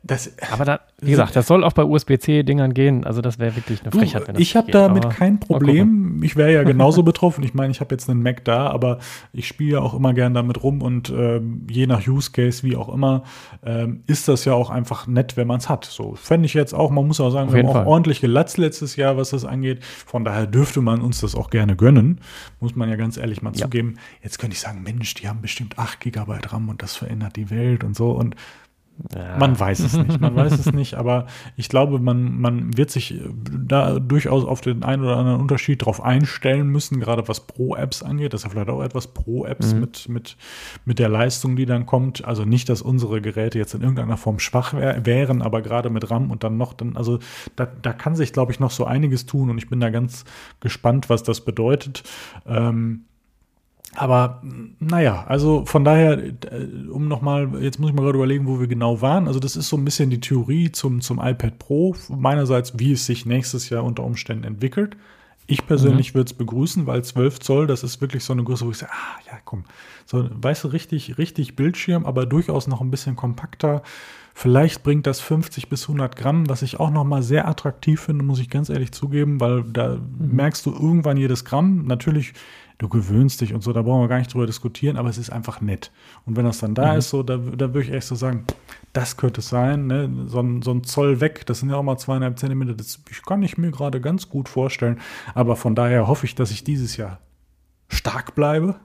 das, aber da, wie gesagt, das soll auch bei USB-C-Dingern gehen. Also das wäre wirklich eine Frechheit. Du, ich habe damit kein Problem. Ich wäre ja genauso betroffen. Ich meine, ich habe jetzt einen Mac da, aber ich spiele ja auch immer gern damit rum und ähm, je nach Use Case, wie auch immer, ähm, ist das ja auch einfach nett, wenn man es hat. So fände ich jetzt auch, man muss auch sagen, Auf wir haben auch ordentlich gelatzt letztes Jahr, was das angeht. Von daher dürfte man uns das auch gerne gönnen. Muss man ja ganz ehrlich mal ja. zugeben. Jetzt könnte ich sagen, Mensch, die haben bestimmt 8 GB RAM und das verändert die Welt und so. Und ja. Man weiß es nicht, man weiß es nicht, aber ich glaube, man, man wird sich da durchaus auf den einen oder anderen Unterschied drauf einstellen müssen, gerade was Pro-Apps angeht. Das ist ja vielleicht auch etwas Pro-Apps mhm. mit, mit, mit der Leistung, die dann kommt. Also nicht, dass unsere Geräte jetzt in irgendeiner Form schwach wär, wären, aber gerade mit RAM und dann noch, dann, also da, da kann sich, glaube ich, noch so einiges tun und ich bin da ganz gespannt, was das bedeutet. Ähm, aber naja, also von daher, äh, um nochmal, jetzt muss ich mal gerade überlegen, wo wir genau waren. Also das ist so ein bisschen die Theorie zum, zum iPad Pro. Meinerseits, wie es sich nächstes Jahr unter Umständen entwickelt. Ich persönlich mhm. würde es begrüßen, weil 12 Zoll, das ist wirklich so eine Größe, wo ich sage, ah ja, komm, so, weißt du, richtig, richtig Bildschirm, aber durchaus noch ein bisschen kompakter. Vielleicht bringt das 50 bis 100 Gramm, was ich auch nochmal sehr attraktiv finde, muss ich ganz ehrlich zugeben, weil da mhm. merkst du irgendwann jedes Gramm. Natürlich du gewöhnst dich und so, da brauchen wir gar nicht drüber diskutieren, aber es ist einfach nett. Und wenn das dann da mhm. ist, so, da, da würde ich echt so sagen, das könnte es sein, ne? so, ein, so ein Zoll weg, das sind ja auch mal zweieinhalb Zentimeter, das kann ich mir gerade ganz gut vorstellen. Aber von daher hoffe ich, dass ich dieses Jahr stark bleibe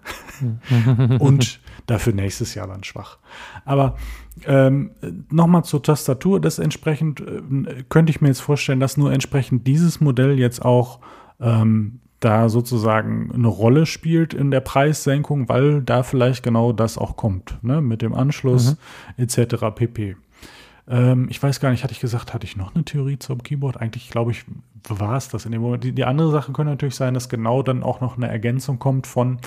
und dafür nächstes Jahr dann schwach. Aber ähm, nochmal zur Tastatur, das entsprechend äh, könnte ich mir jetzt vorstellen, dass nur entsprechend dieses Modell jetzt auch ähm, da sozusagen eine Rolle spielt in der Preissenkung, weil da vielleicht genau das auch kommt, ne? mit dem Anschluss mhm. etc. pp. Ähm, ich weiß gar nicht, hatte ich gesagt, hatte ich noch eine Theorie zum Keyboard? Eigentlich glaube ich, war es das in dem Moment. Die, die andere Sache könnte natürlich sein, dass genau dann auch noch eine Ergänzung kommt von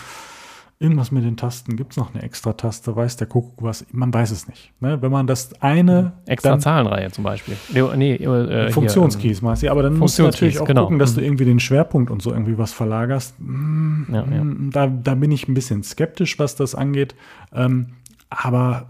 Irgendwas mit den Tasten. Gibt es noch eine extra Taste? Weiß der Kuckuck was? Man weiß es nicht. Ne? Wenn man das eine. Extra dann, Zahlenreihe zum Beispiel. Nee, äh, Funktionskeys meinst du. Aber dann musst du natürlich auch genau. gucken, dass du mhm. irgendwie den Schwerpunkt und so irgendwie was verlagerst. Hm, ja, ja. Da, da bin ich ein bisschen skeptisch, was das angeht. Ähm, aber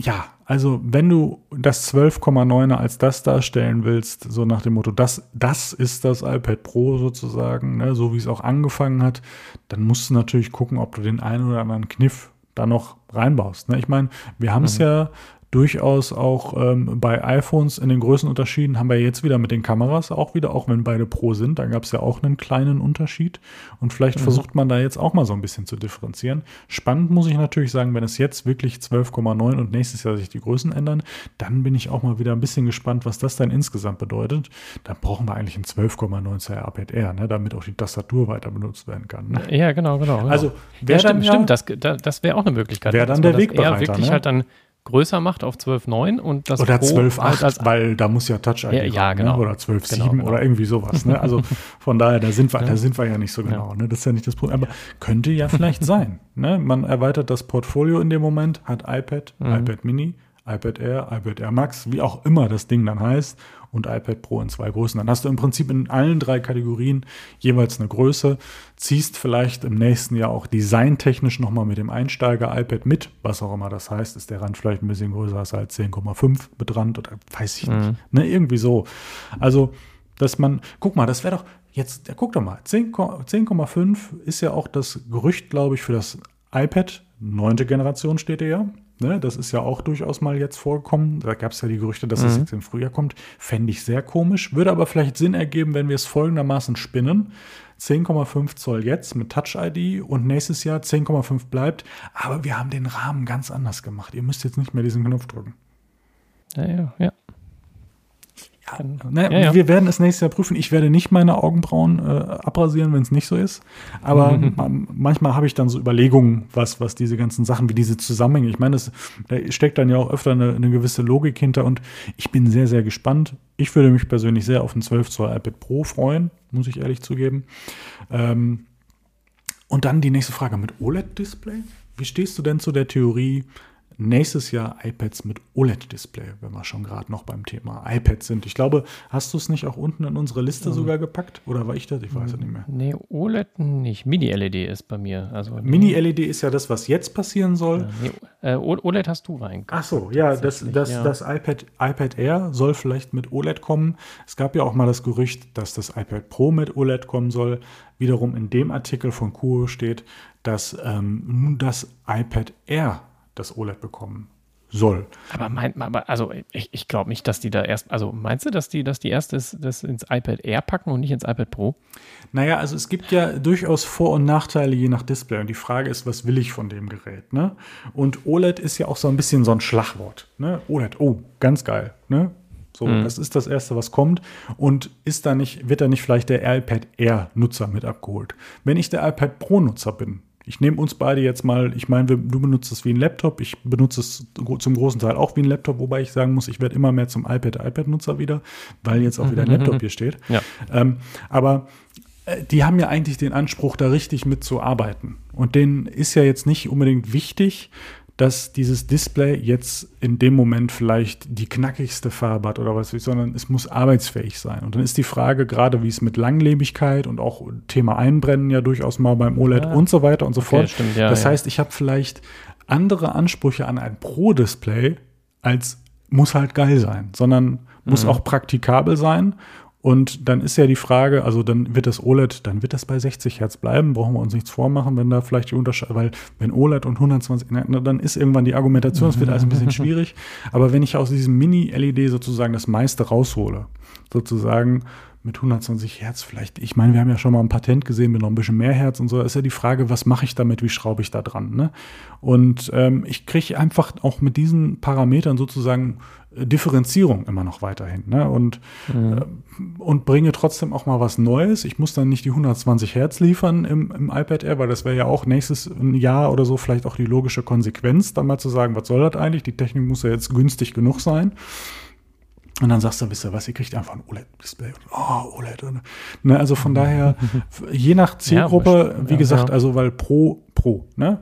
ja, also wenn du das 12,9er als das darstellen willst, so nach dem Motto, das, das ist das iPad Pro sozusagen, ne, so wie es auch angefangen hat, dann musst du natürlich gucken, ob du den einen oder anderen Kniff da noch reinbaust. Ne? Ich meine, wir haben es mhm. ja durchaus auch ähm, bei iPhones in den Größenunterschieden haben wir jetzt wieder mit den Kameras auch wieder, auch wenn beide Pro sind, da gab es ja auch einen kleinen Unterschied und vielleicht mhm. versucht man da jetzt auch mal so ein bisschen zu differenzieren. Spannend muss ich natürlich sagen, wenn es jetzt wirklich 12,9 und nächstes Jahr sich die Größen ändern, dann bin ich auch mal wieder ein bisschen gespannt, was das dann insgesamt bedeutet. Dann brauchen wir eigentlich ein 12,9 iPad Air, ne, damit auch die Tastatur weiter benutzt werden kann. Ne? Ja, genau, genau. genau. Also, ja, stimmt, ja, stimmt, das, das wäre auch eine Möglichkeit. Wäre dann der Wegbereiter. wirklich ne? halt dann größer macht auf 12.9 und das Oder 12.8, halt weil da muss ja Touch ID ja, ja, genau. Ne? oder 12.7 genau, genau. oder irgendwie sowas. Ne? Also von daher, da sind wir, ja. da sind wir ja nicht so genau. Ne? Das ist ja nicht das Problem. Aber könnte ja vielleicht sein. Ne? Man erweitert das Portfolio in dem Moment, hat iPad, mhm. iPad Mini, iPad Air, iPad Air Max, wie auch immer das Ding dann heißt, und iPad Pro in zwei Größen. Dann hast du im Prinzip in allen drei Kategorien jeweils eine Größe, ziehst vielleicht im nächsten Jahr auch designtechnisch nochmal mit dem Einsteiger iPad mit, was auch immer das heißt, ist der Rand vielleicht ein bisschen größer als 10,5 bedrannt oder weiß ich mhm. nicht. Ne, irgendwie so. Also, dass man, guck mal, das wäre doch, jetzt, guck doch mal, 10,5 10, ist ja auch das Gerücht, glaube ich, für das iPad, neunte Generation steht ja, Ne, das ist ja auch durchaus mal jetzt vorgekommen. Da gab es ja die Gerüchte, dass es mhm. jetzt im Frühjahr kommt. Fände ich sehr komisch. Würde aber vielleicht Sinn ergeben, wenn wir es folgendermaßen spinnen. 10,5 Zoll jetzt mit Touch-ID und nächstes Jahr 10,5 bleibt. Aber wir haben den Rahmen ganz anders gemacht. Ihr müsst jetzt nicht mehr diesen Knopf drücken. Ja, ja, ja. Ne, ja, ja. Wir werden es nächstes Jahr prüfen. Ich werde nicht meine Augenbrauen äh, abrasieren, wenn es nicht so ist. Aber manchmal habe ich dann so Überlegungen, was, was diese ganzen Sachen, wie diese Zusammenhänge. Ich meine, das, da steckt dann ja auch öfter eine, eine, gewisse Logik hinter und ich bin sehr, sehr gespannt. Ich würde mich persönlich sehr auf ein 12 Zoll iPad Pro freuen, muss ich ehrlich zugeben. Ähm, und dann die nächste Frage mit OLED-Display. Wie stehst du denn zu der Theorie, nächstes Jahr iPads mit OLED-Display, wenn wir schon gerade noch beim Thema iPads sind. Ich glaube, hast du es nicht auch unten in unsere Liste um, sogar gepackt? Oder war ich das? Ich weiß es nicht mehr. Nee, OLED nicht. Mini-LED ist bei mir. Also Mini-LED ist ja das, was jetzt passieren soll. Ja, nee, äh, OLED hast du rein. Ach so, ja, das, das, ja. das iPad, iPad Air soll vielleicht mit OLED kommen. Es gab ja auch mal das Gerücht, dass das iPad Pro mit OLED kommen soll. Wiederum in dem Artikel von Kuo steht, dass ähm, nun das iPad Air das OLED bekommen soll. Aber meint aber also ich, ich glaube nicht, dass die da erst, also meinst du, dass die, dass die erst das, das ins iPad Air packen und nicht ins iPad Pro? Naja, also es gibt ja durchaus Vor- und Nachteile je nach Display. Und die Frage ist, was will ich von dem Gerät? Ne? Und OLED ist ja auch so ein bisschen so ein Schlagwort. Ne? OLED, oh, ganz geil. Ne? So, mhm. das ist das Erste, was kommt. Und ist da nicht, wird da nicht vielleicht der iPad Air-Nutzer mit abgeholt? Wenn ich der iPad Pro-Nutzer bin, ich nehme uns beide jetzt mal, ich meine, du benutzt es wie ein Laptop, ich benutze es zum großen Teil auch wie ein Laptop, wobei ich sagen muss, ich werde immer mehr zum iPad-iPad-Nutzer wieder, weil jetzt auch wieder ein mhm, Laptop mhm. hier steht. Ja. Ähm, aber äh, die haben ja eigentlich den Anspruch, da richtig mitzuarbeiten. Und denen ist ja jetzt nicht unbedingt wichtig, dass dieses Display jetzt in dem Moment vielleicht die knackigste Farbe hat oder was, sondern es muss arbeitsfähig sein. Und dann ist die Frage, gerade wie es mit Langlebigkeit und auch Thema Einbrennen ja durchaus mal beim OLED ja. und so weiter und so okay, fort. Stimmt, ja, das ja. heißt, ich habe vielleicht andere Ansprüche an ein Pro-Display als muss halt geil sein, sondern muss mhm. auch praktikabel sein und dann ist ja die Frage, also dann wird das OLED, dann wird das bei 60 Hertz bleiben, brauchen wir uns nichts vormachen, wenn da vielleicht die Unterschiede, weil wenn OLED und 120, dann ist irgendwann die Argumentation, es wird alles ein bisschen schwierig. Aber wenn ich aus diesem Mini-LED sozusagen das meiste raushole, sozusagen mit 120 Hertz vielleicht, ich meine, wir haben ja schon mal ein Patent gesehen mit noch ein bisschen mehr Hertz und so, ist ja die Frage, was mache ich damit, wie schraube ich da dran, ne? Und ähm, ich kriege einfach auch mit diesen Parametern sozusagen Differenzierung immer noch weiterhin. Ne? Und, mhm. äh, und bringe trotzdem auch mal was Neues. Ich muss dann nicht die 120 Hertz liefern im, im iPad Air, weil das wäre ja auch nächstes Jahr oder so vielleicht auch die logische Konsequenz, dann mal zu sagen, was soll das eigentlich? Die Technik muss ja jetzt günstig genug sein. Und dann sagst du, wisst ihr was, ihr kriegt einfach ein OLED-Display. Oh, OLED. Ne? Also von daher, je nach Zielgruppe, ja, wie gesagt, also weil Pro, Pro, ne?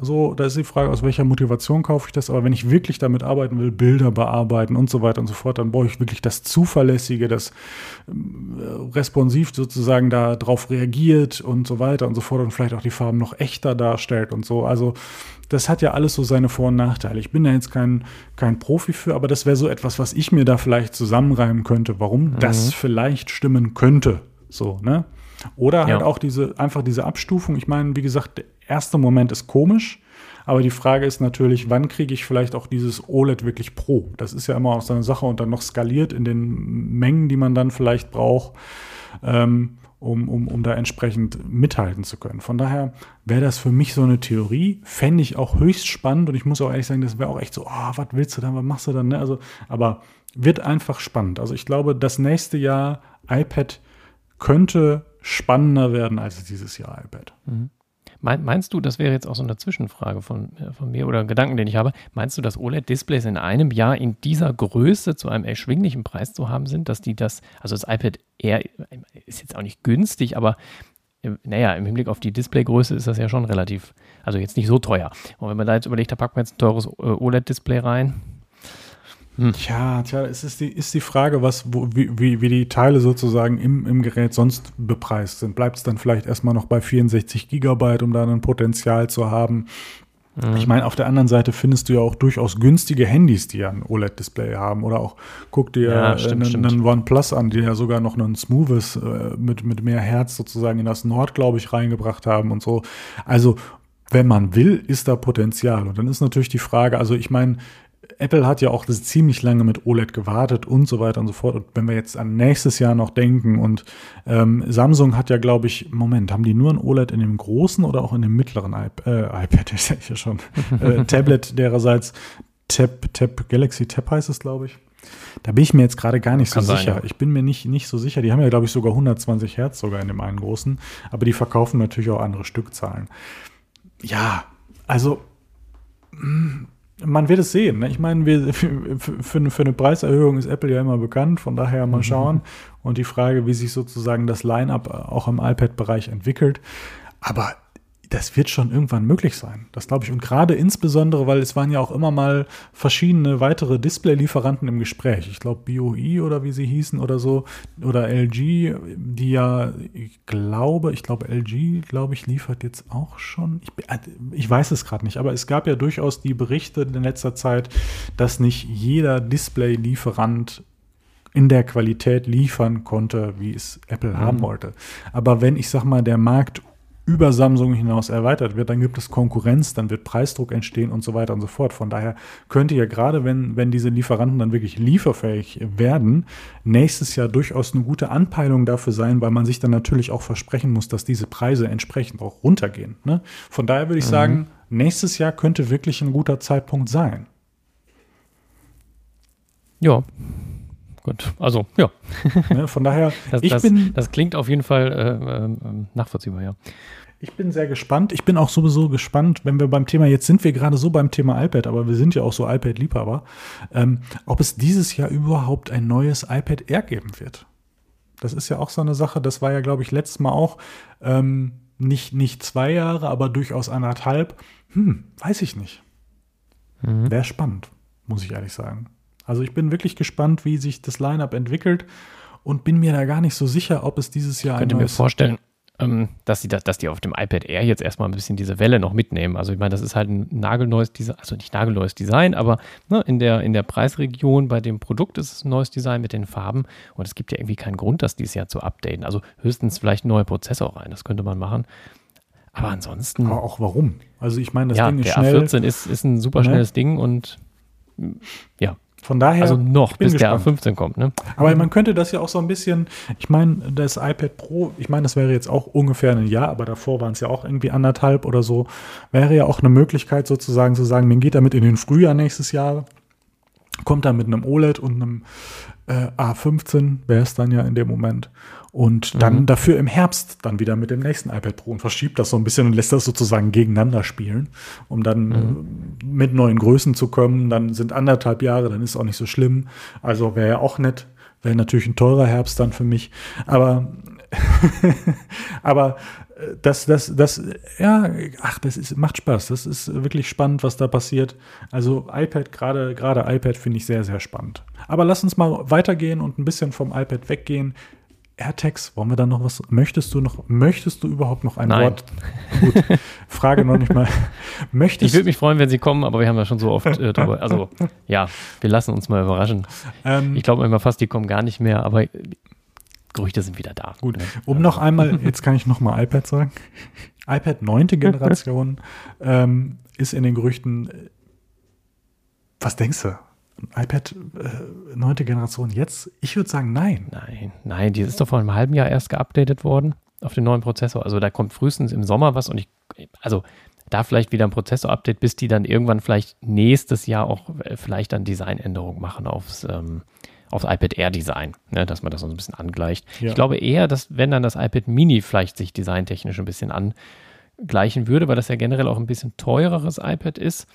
So, da ist die Frage, aus welcher Motivation kaufe ich das. Aber wenn ich wirklich damit arbeiten will, Bilder bearbeiten und so weiter und so fort, dann brauche ich wirklich das Zuverlässige, das äh, responsiv sozusagen darauf reagiert und so weiter und so fort und vielleicht auch die Farben noch echter darstellt und so. Also das hat ja alles so seine Vor- und Nachteile. Ich bin da jetzt kein, kein Profi für, aber das wäre so etwas, was ich mir da vielleicht zusammenreimen könnte, warum mhm. das vielleicht stimmen könnte. So, ne? Oder halt ja. auch diese, einfach diese Abstufung. Ich meine, wie gesagt, erste Moment ist komisch, aber die Frage ist natürlich, wann kriege ich vielleicht auch dieses OLED wirklich Pro? Das ist ja immer auch so eine Sache und dann noch skaliert in den Mengen, die man dann vielleicht braucht, ähm, um, um, um da entsprechend mithalten zu können. Von daher wäre das für mich so eine Theorie, fände ich auch höchst spannend und ich muss auch ehrlich sagen, das wäre auch echt so, oh, was willst du dann, was machst du dann? Ne? Also, aber wird einfach spannend. Also ich glaube, das nächste Jahr iPad könnte spannender werden als dieses Jahr iPad. Mhm. Meinst du, das wäre jetzt auch so eine Zwischenfrage von, äh, von mir oder Gedanken, den ich habe, meinst du, dass OLED-Displays in einem Jahr in dieser Größe zu einem erschwinglichen Preis zu haben sind, dass die das, also das iPad Air ist jetzt auch nicht günstig, aber äh, naja, im Hinblick auf die Displaygröße ist das ja schon relativ, also jetzt nicht so teuer. Und wenn man da jetzt überlegt, da packt man jetzt ein teures äh, OLED-Display rein, hm. Tja, tja, es ist die, ist die Frage, was, wo, wie, wie die Teile sozusagen im, im Gerät sonst bepreist sind. Bleibt es dann vielleicht erstmal noch bei 64 Gigabyte, um da ein Potenzial zu haben? Mhm. Ich meine, auf der anderen Seite findest du ja auch durchaus günstige Handys, die ja ein OLED-Display haben. Oder auch, guck dir ja, stimmt, einen, einen, OnePlus an, die ja sogar noch ein smoothes äh, mit, mit mehr Herz sozusagen in das Nord, glaube ich, reingebracht haben und so. Also, wenn man will, ist da Potenzial. Und dann ist natürlich die Frage, also ich meine, Apple hat ja auch ziemlich lange mit OLED gewartet und so weiter und so fort. Und wenn wir jetzt an nächstes Jahr noch denken und ähm, Samsung hat ja, glaube ich, Moment, haben die nur ein OLED in dem großen oder auch in dem mittleren iP äh, iPad, ist ja schon, äh, Tablet dererseits, Tab, Tab, Galaxy Tab heißt es, glaube ich. Da bin ich mir jetzt gerade gar nicht Kann so sein, sicher. ja. Ich bin mir nicht, nicht so sicher. Die haben ja, glaube ich, sogar 120 Hertz sogar in dem einen großen. Aber die verkaufen natürlich auch andere Stückzahlen. Ja, also mm, man wird es sehen. Ne? Ich meine, wir, für, für, eine- für eine Preiserhöhung ist Apple ja immer bekannt. Von daher mal schauen. Und die Frage, wie sich sozusagen das Line-up auch im iPad-Bereich entwickelt. Aber das wird schon irgendwann möglich sein. Das glaube ich. Und gerade insbesondere, weil es waren ja auch immer mal verschiedene weitere Display-Lieferanten im Gespräch. Ich glaube, BOE oder wie sie hießen oder so. Oder LG, die ja, ich glaube, ich glaube, LG, glaube ich, liefert jetzt auch schon. Ich, äh, ich weiß es gerade nicht, aber es gab ja durchaus die Berichte in letzter Zeit, dass nicht jeder Display-Lieferant in der Qualität liefern konnte, wie es Apple haben wollte. Aber wenn ich sag mal, der Markt über Samsung hinaus erweitert wird, dann gibt es Konkurrenz, dann wird Preisdruck entstehen und so weiter und so fort. Von daher könnte ja gerade, wenn, wenn diese Lieferanten dann wirklich lieferfähig werden, nächstes Jahr durchaus eine gute Anpeilung dafür sein, weil man sich dann natürlich auch versprechen muss, dass diese Preise entsprechend auch runtergehen. Ne? Von daher würde ich sagen, nächstes Jahr könnte wirklich ein guter Zeitpunkt sein. Ja. Gut. Also, ja. Ne? Von daher, Das, ich das, bin das klingt auf jeden Fall äh, ähm, nachvollziehbar, ja. Ich bin sehr gespannt. Ich bin auch sowieso gespannt, wenn wir beim Thema, jetzt sind wir gerade so beim Thema iPad, aber wir sind ja auch so iPad-Liebhaber, ähm, ob es dieses Jahr überhaupt ein neues iPad Air geben wird. Das ist ja auch so eine Sache, das war ja, glaube ich, letztes Mal auch ähm, nicht, nicht zwei Jahre, aber durchaus anderthalb. Hm, weiß ich nicht. Mhm. Wäre spannend, muss ich ehrlich sagen. Also ich bin wirklich gespannt, wie sich das Line-Up entwickelt und bin mir da gar nicht so sicher, ob es dieses Jahr Ich könnte ein mir vorstellen, ähm, dass, die, das- dass die auf dem iPad Air jetzt erstmal ein bisschen diese Welle noch mitnehmen. Also ich meine, das ist halt ein nagelneues Design, also nicht nagelneues Design, aber ne, in, der, in der Preisregion bei dem Produkt ist es ein neues Design mit den Farben und es gibt ja irgendwie keinen Grund, das dieses Jahr zu updaten. Also höchstens vielleicht ein neuer Prozessor rein, das könnte man machen. Aber ansonsten, Aber auch warum? Also ich meine, das ja, Ding ist der schnell. A14 ist, ist ein super Ne? schnelles Ding und ja, Von daher, also noch, bis der gespannt. A15 kommt. Ne? Aber man könnte das ja auch so ein bisschen, ich meine, das iPad Pro, ich meine, das wäre jetzt auch ungefähr ein Jahr, aber davor waren es ja auch irgendwie anderthalb oder so, wäre ja auch eine Möglichkeit sozusagen zu sagen, man geht damit in den Frühjahr nächstes Jahr, kommt dann mit einem OLED und einem äh, A15, wäre es dann ja in dem Moment. Und dann Mhm. dafür im Herbst dann wieder mit dem nächsten iPad Pro und verschiebt das so ein bisschen und lässt das sozusagen gegeneinander spielen, um dann äh, mit neuen Größen zu kommen. Dann sind anderthalb Jahre, dann ist auch nicht so schlimm. Also wäre ja auch nett. Wäre natürlich ein teurer Herbst dann für mich. Aber, aber äh, das, das, das, ja, ach, das ist, macht Spaß. Das ist wirklich spannend, was da passiert. Also iPad, gerade, gerade iPad finde ich sehr, sehr spannend. Aber lass uns mal weitergehen und ein bisschen vom iPad weggehen. AirTags, wollen wir da noch was? Möchtest du noch, möchtest du überhaupt noch ein Nein. Wort? Gut, Frage noch nicht mal. Ich Möchtest würde mich freuen, wenn sie kommen, aber wir haben ja schon so oft äh, drüber. Also ja, wir lassen uns mal überraschen. ähm, Ich glaube immer fast, die kommen gar nicht mehr, aber Gerüchte sind wieder da. Gut, Ne? um noch einmal, jetzt kann ich noch mal iPad sagen. iPad 9. Generation ähm, ist in den Gerüchten. äh, Was denkst du? iPad äh, 9. Generation jetzt? Ich würde sagen, nein. Nein, nein, die ist doch vor einem halben Jahr erst geupdatet worden auf den neuen Prozessor. Also da kommt frühestens im Sommer was und ich, also da vielleicht wieder ein Prozessor-Update, bis die dann irgendwann vielleicht nächstes Jahr auch äh, vielleicht dann Designänderungen machen aufs, ähm, aufs iPad Air Design, ne, dass man das so ein bisschen angleicht. Ja. Ich glaube eher, dass wenn dann das iPad Mini vielleicht sich designtechnisch ein bisschen angleichen würde, weil das ja generell auch ein bisschen teureres iPad ist.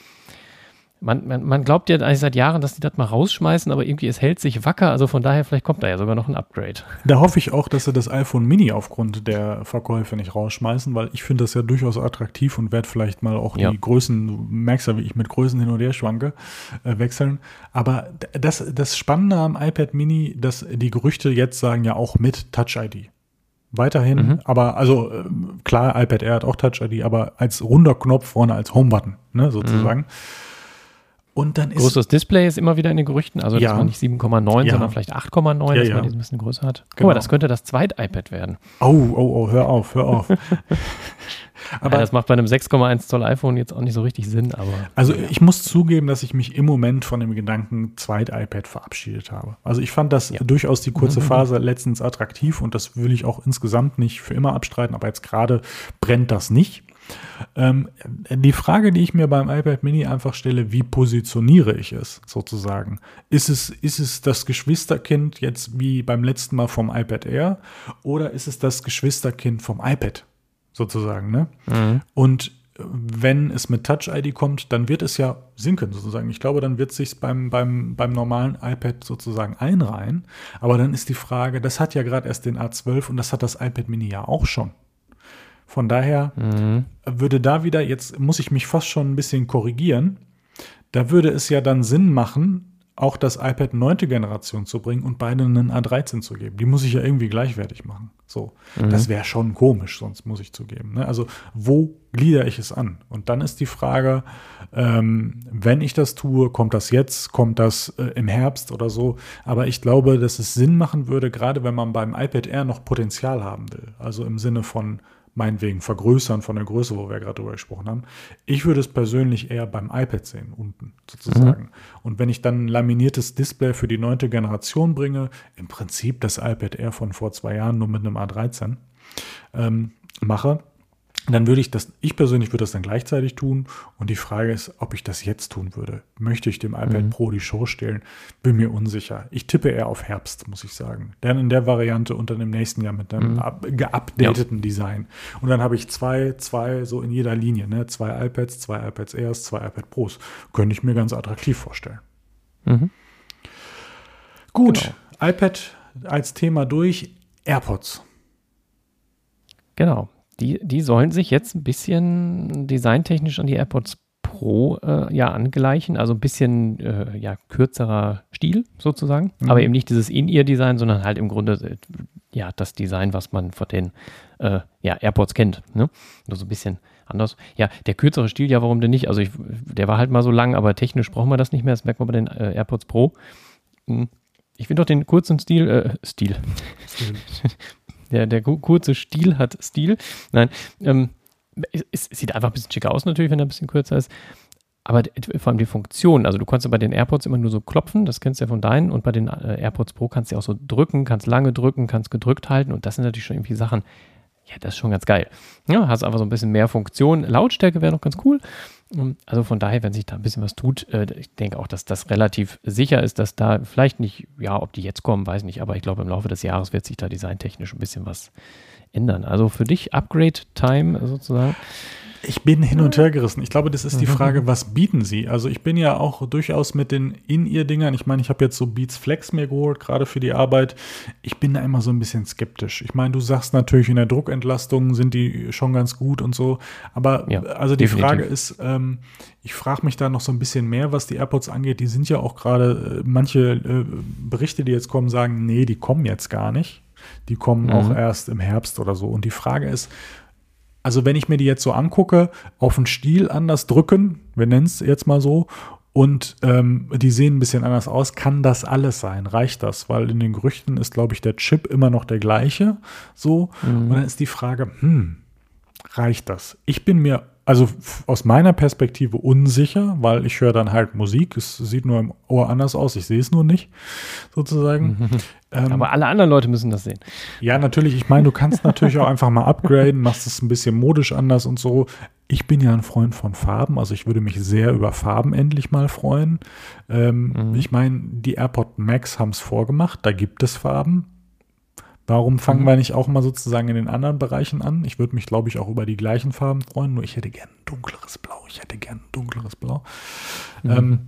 Man, man, man glaubt ja eigentlich seit Jahren, dass die das mal rausschmeißen, aber irgendwie es hält sich wacker. Also von daher, vielleicht kommt da ja sogar noch ein Upgrade. Da hoffe ich auch, dass sie das iPhone Mini aufgrund der Verkäufe nicht rausschmeißen, weil ich finde das ja durchaus attraktiv und werde vielleicht mal auch Ja. die Größen, du merkst ja, wie ich mit Größen hin und her schwanke, äh, wechseln. Aber das, das Spannende am iPad Mini, dass die Gerüchte jetzt sagen ja auch mit Touch ID. Weiterhin, Mhm. aber also ähm, klar, iPad Air hat auch Touch ID, aber als runder Knopf vorne als Home-Button, ne, sozusagen. Und dann ist Großes Display ist immer wieder in den Gerüchten, also dass Ja. man nicht 7,9, Ja. sondern vielleicht 8,9, Ja, dass man die ein bisschen größer hat. Guck Genau. mal, das könnte das zweite iPad werden. Oh, oh, oh, hör auf, hör auf. Aber das macht bei einem 6,1 Zoll iPhone jetzt auch nicht so richtig Sinn, aber Also ich muss zugeben, dass ich mich im Moment von dem Gedanken Zweit-iPad verabschiedet habe. Also ich fand das durchaus die kurze Phase letztens attraktiv und das will ich auch insgesamt nicht für immer abstreiten, aber jetzt gerade brennt das nicht. Ähm, die Frage, die ich mir beim iPad Mini einfach stelle, wie positioniere ich es sozusagen? Ist es, ist es das Geschwisterkind jetzt wie beim letzten Mal vom iPad Air oder ist es das Geschwisterkind vom iPad sozusagen? Ne? Mhm. Und wenn es mit Touch ID kommt, dann wird es ja sinken sozusagen. Ich glaube, dann wird es sich beim, beim, beim normalen iPad sozusagen einreihen. Aber dann ist die Frage, das hat ja gerade erst den A12 und das hat das iPad Mini ja auch schon. Von daher mhm. würde da wieder, jetzt muss ich mich fast schon ein bisschen korrigieren, da würde es ja dann Sinn machen, auch das iPad 9. Generation zu bringen und beide einen A13 zu geben. Die muss ich ja irgendwie gleichwertig machen. So, mhm. das wäre schon komisch, sonst muss ich zugeben. Ne? Also, wo gliedere ich es an? Und dann ist die Frage, ähm, wenn ich das tue, kommt das jetzt, kommt das äh, im Herbst oder so? Aber ich glaube, dass es Sinn machen würde, gerade wenn man beim iPad Air noch Potenzial haben will. Also im Sinne von meinetwegen vergrößern von der Größe, wo wir gerade drüber gesprochen haben. Ich würde es persönlich eher beim iPad sehen, unten sozusagen. Mhm. Und wenn ich dann ein laminiertes Display für die neunte Generation bringe, im Prinzip das iPad Air von vor zwei Jahren nur mit einem A13 ähm, mache, dann würde ich das, ich persönlich würde das dann gleichzeitig tun. Und die Frage ist, ob ich das jetzt tun würde. Möchte ich dem iPad mhm. Pro die Show stellen? Bin mir unsicher. Ich tippe eher auf Herbst, muss ich sagen. Dann in der Variante und dann im nächsten Jahr mit einem mhm. geupdateten ja. Design. Und dann habe ich zwei, zwei so in jeder Linie, ne? Zwei iPads, zwei iPads Airs, zwei iPad Pros. Könnte ich mir ganz attraktiv vorstellen. Mhm. Gut, genau. iPad als Thema durch. AirPods. Genau die, die sollen sich jetzt ein bisschen designtechnisch an die AirPods Pro äh, ja angleichen, also ein bisschen äh, ja, kürzerer Stil sozusagen, mhm. aber eben nicht dieses In-Ear-Design, sondern halt im Grunde äh, ja das Design, was man von den äh, ja, AirPods kennt. Ne? Nur so ein bisschen anders. Ja, der kürzere Stil, ja, warum denn nicht? Also ich, der war halt mal so lang, aber technisch brauchen wir das nicht mehr. Das merkt man bei den äh, AirPods Pro. Hm. Ich finde doch den kurzen Stil, äh, Stil. Stil. der, der kurze Stiel hat Stil. Nein, ähm, es, es, sieht einfach ein bisschen schicker aus natürlich, wenn er ein bisschen kürzer ist. Aber vor allem die Funktion, also du kannst ja bei den AirPods immer nur so klopfen, das kennst du ja von deinen, und bei den äh, AirPods Pro kannst du ja auch so drücken, kannst lange drücken, kannst gedrückt halten und das sind natürlich schon irgendwie Sachen, ja, das ist schon ganz geil. Ja, hast einfach so ein bisschen mehr Funktion. Lautstärke wäre noch ganz cool. Also von daher, wenn sich da ein bisschen was tut, äh, ich denke auch, dass das relativ sicher ist, dass da vielleicht nicht, ja, ob die jetzt kommen, weiß nicht, aber ich glaube, im Laufe des Jahres wird sich da designtechnisch ein bisschen was ändern. Also für dich Upgrade Time sozusagen. Ich bin hin und her gerissen. Ich glaube, das ist die mhm. Frage, was bieten sie? Also ich bin ja auch durchaus mit den In-Ear-Dingern, ich meine, ich habe jetzt so Beats Flex mir geholt, gerade für die Arbeit. Ich bin da immer so ein bisschen skeptisch. Ich meine, du sagst natürlich, in der Druckentlastung sind die schon ganz gut und so. Aber ja, also die definitiv. Frage ist, ähm, ich frage mich da noch so ein bisschen mehr, was die AirPods angeht. Die sind ja auch gerade, äh, manche äh, Berichte, die jetzt kommen, sagen, nee, die kommen jetzt gar nicht. Die kommen mhm. auch erst im Herbst oder so. Und die Frage ist, also wenn ich mir die jetzt so angucke, auf den Stiel anders drücken, wir nennen es jetzt mal so, und ähm, die sehen ein bisschen anders aus, kann das alles sein? Reicht das? Weil in den Gerüchten ist, glaube ich, der Chip immer noch der gleiche. So. Mhm. Und dann ist die Frage, hm, reicht das? Ich bin mir also aus meiner Perspektive unsicher, weil ich höre dann halt Musik. Es sieht nur im Ohr anders aus, ich sehe es nur nicht, sozusagen. ähm, Aber alle anderen Leute müssen das sehen. Ja, natürlich. Ich meine, du kannst natürlich auch einfach mal upgraden, machst es ein bisschen modisch anders und so. Ich bin ja ein Freund von Farben, also ich würde mich sehr über Farben endlich mal freuen. Ähm, mhm. Ich meine, die AirPod Max haben es vorgemacht, da gibt es Farben. Warum fangen mhm. wir nicht auch mal sozusagen in den anderen Bereichen an? Ich würde mich, glaube ich, auch über die gleichen Farben freuen, nur ich hätte gern ein dunkleres Blau. Ich hätte gern ein dunkleres Blau. Mhm. Ähm,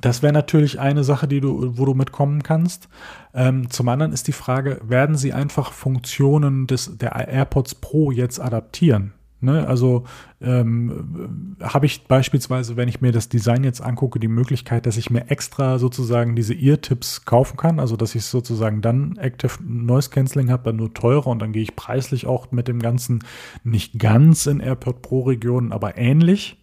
das wäre natürlich eine Sache, die du, wo du mitkommen kannst. Ähm, zum anderen ist die Frage, werden sie einfach Funktionen des, der AirPods Pro jetzt adaptieren? Ne? Also ähm, habe ich beispielsweise, wenn ich mir das Design jetzt angucke, die Möglichkeit, dass ich mir extra sozusagen diese Ear-Tips kaufen kann, also dass ich sozusagen dann Active Noise Cancelling habe, dann nur teurer und dann gehe ich preislich auch mit dem Ganzen nicht ganz in AirPod Pro Regionen, aber ähnlich.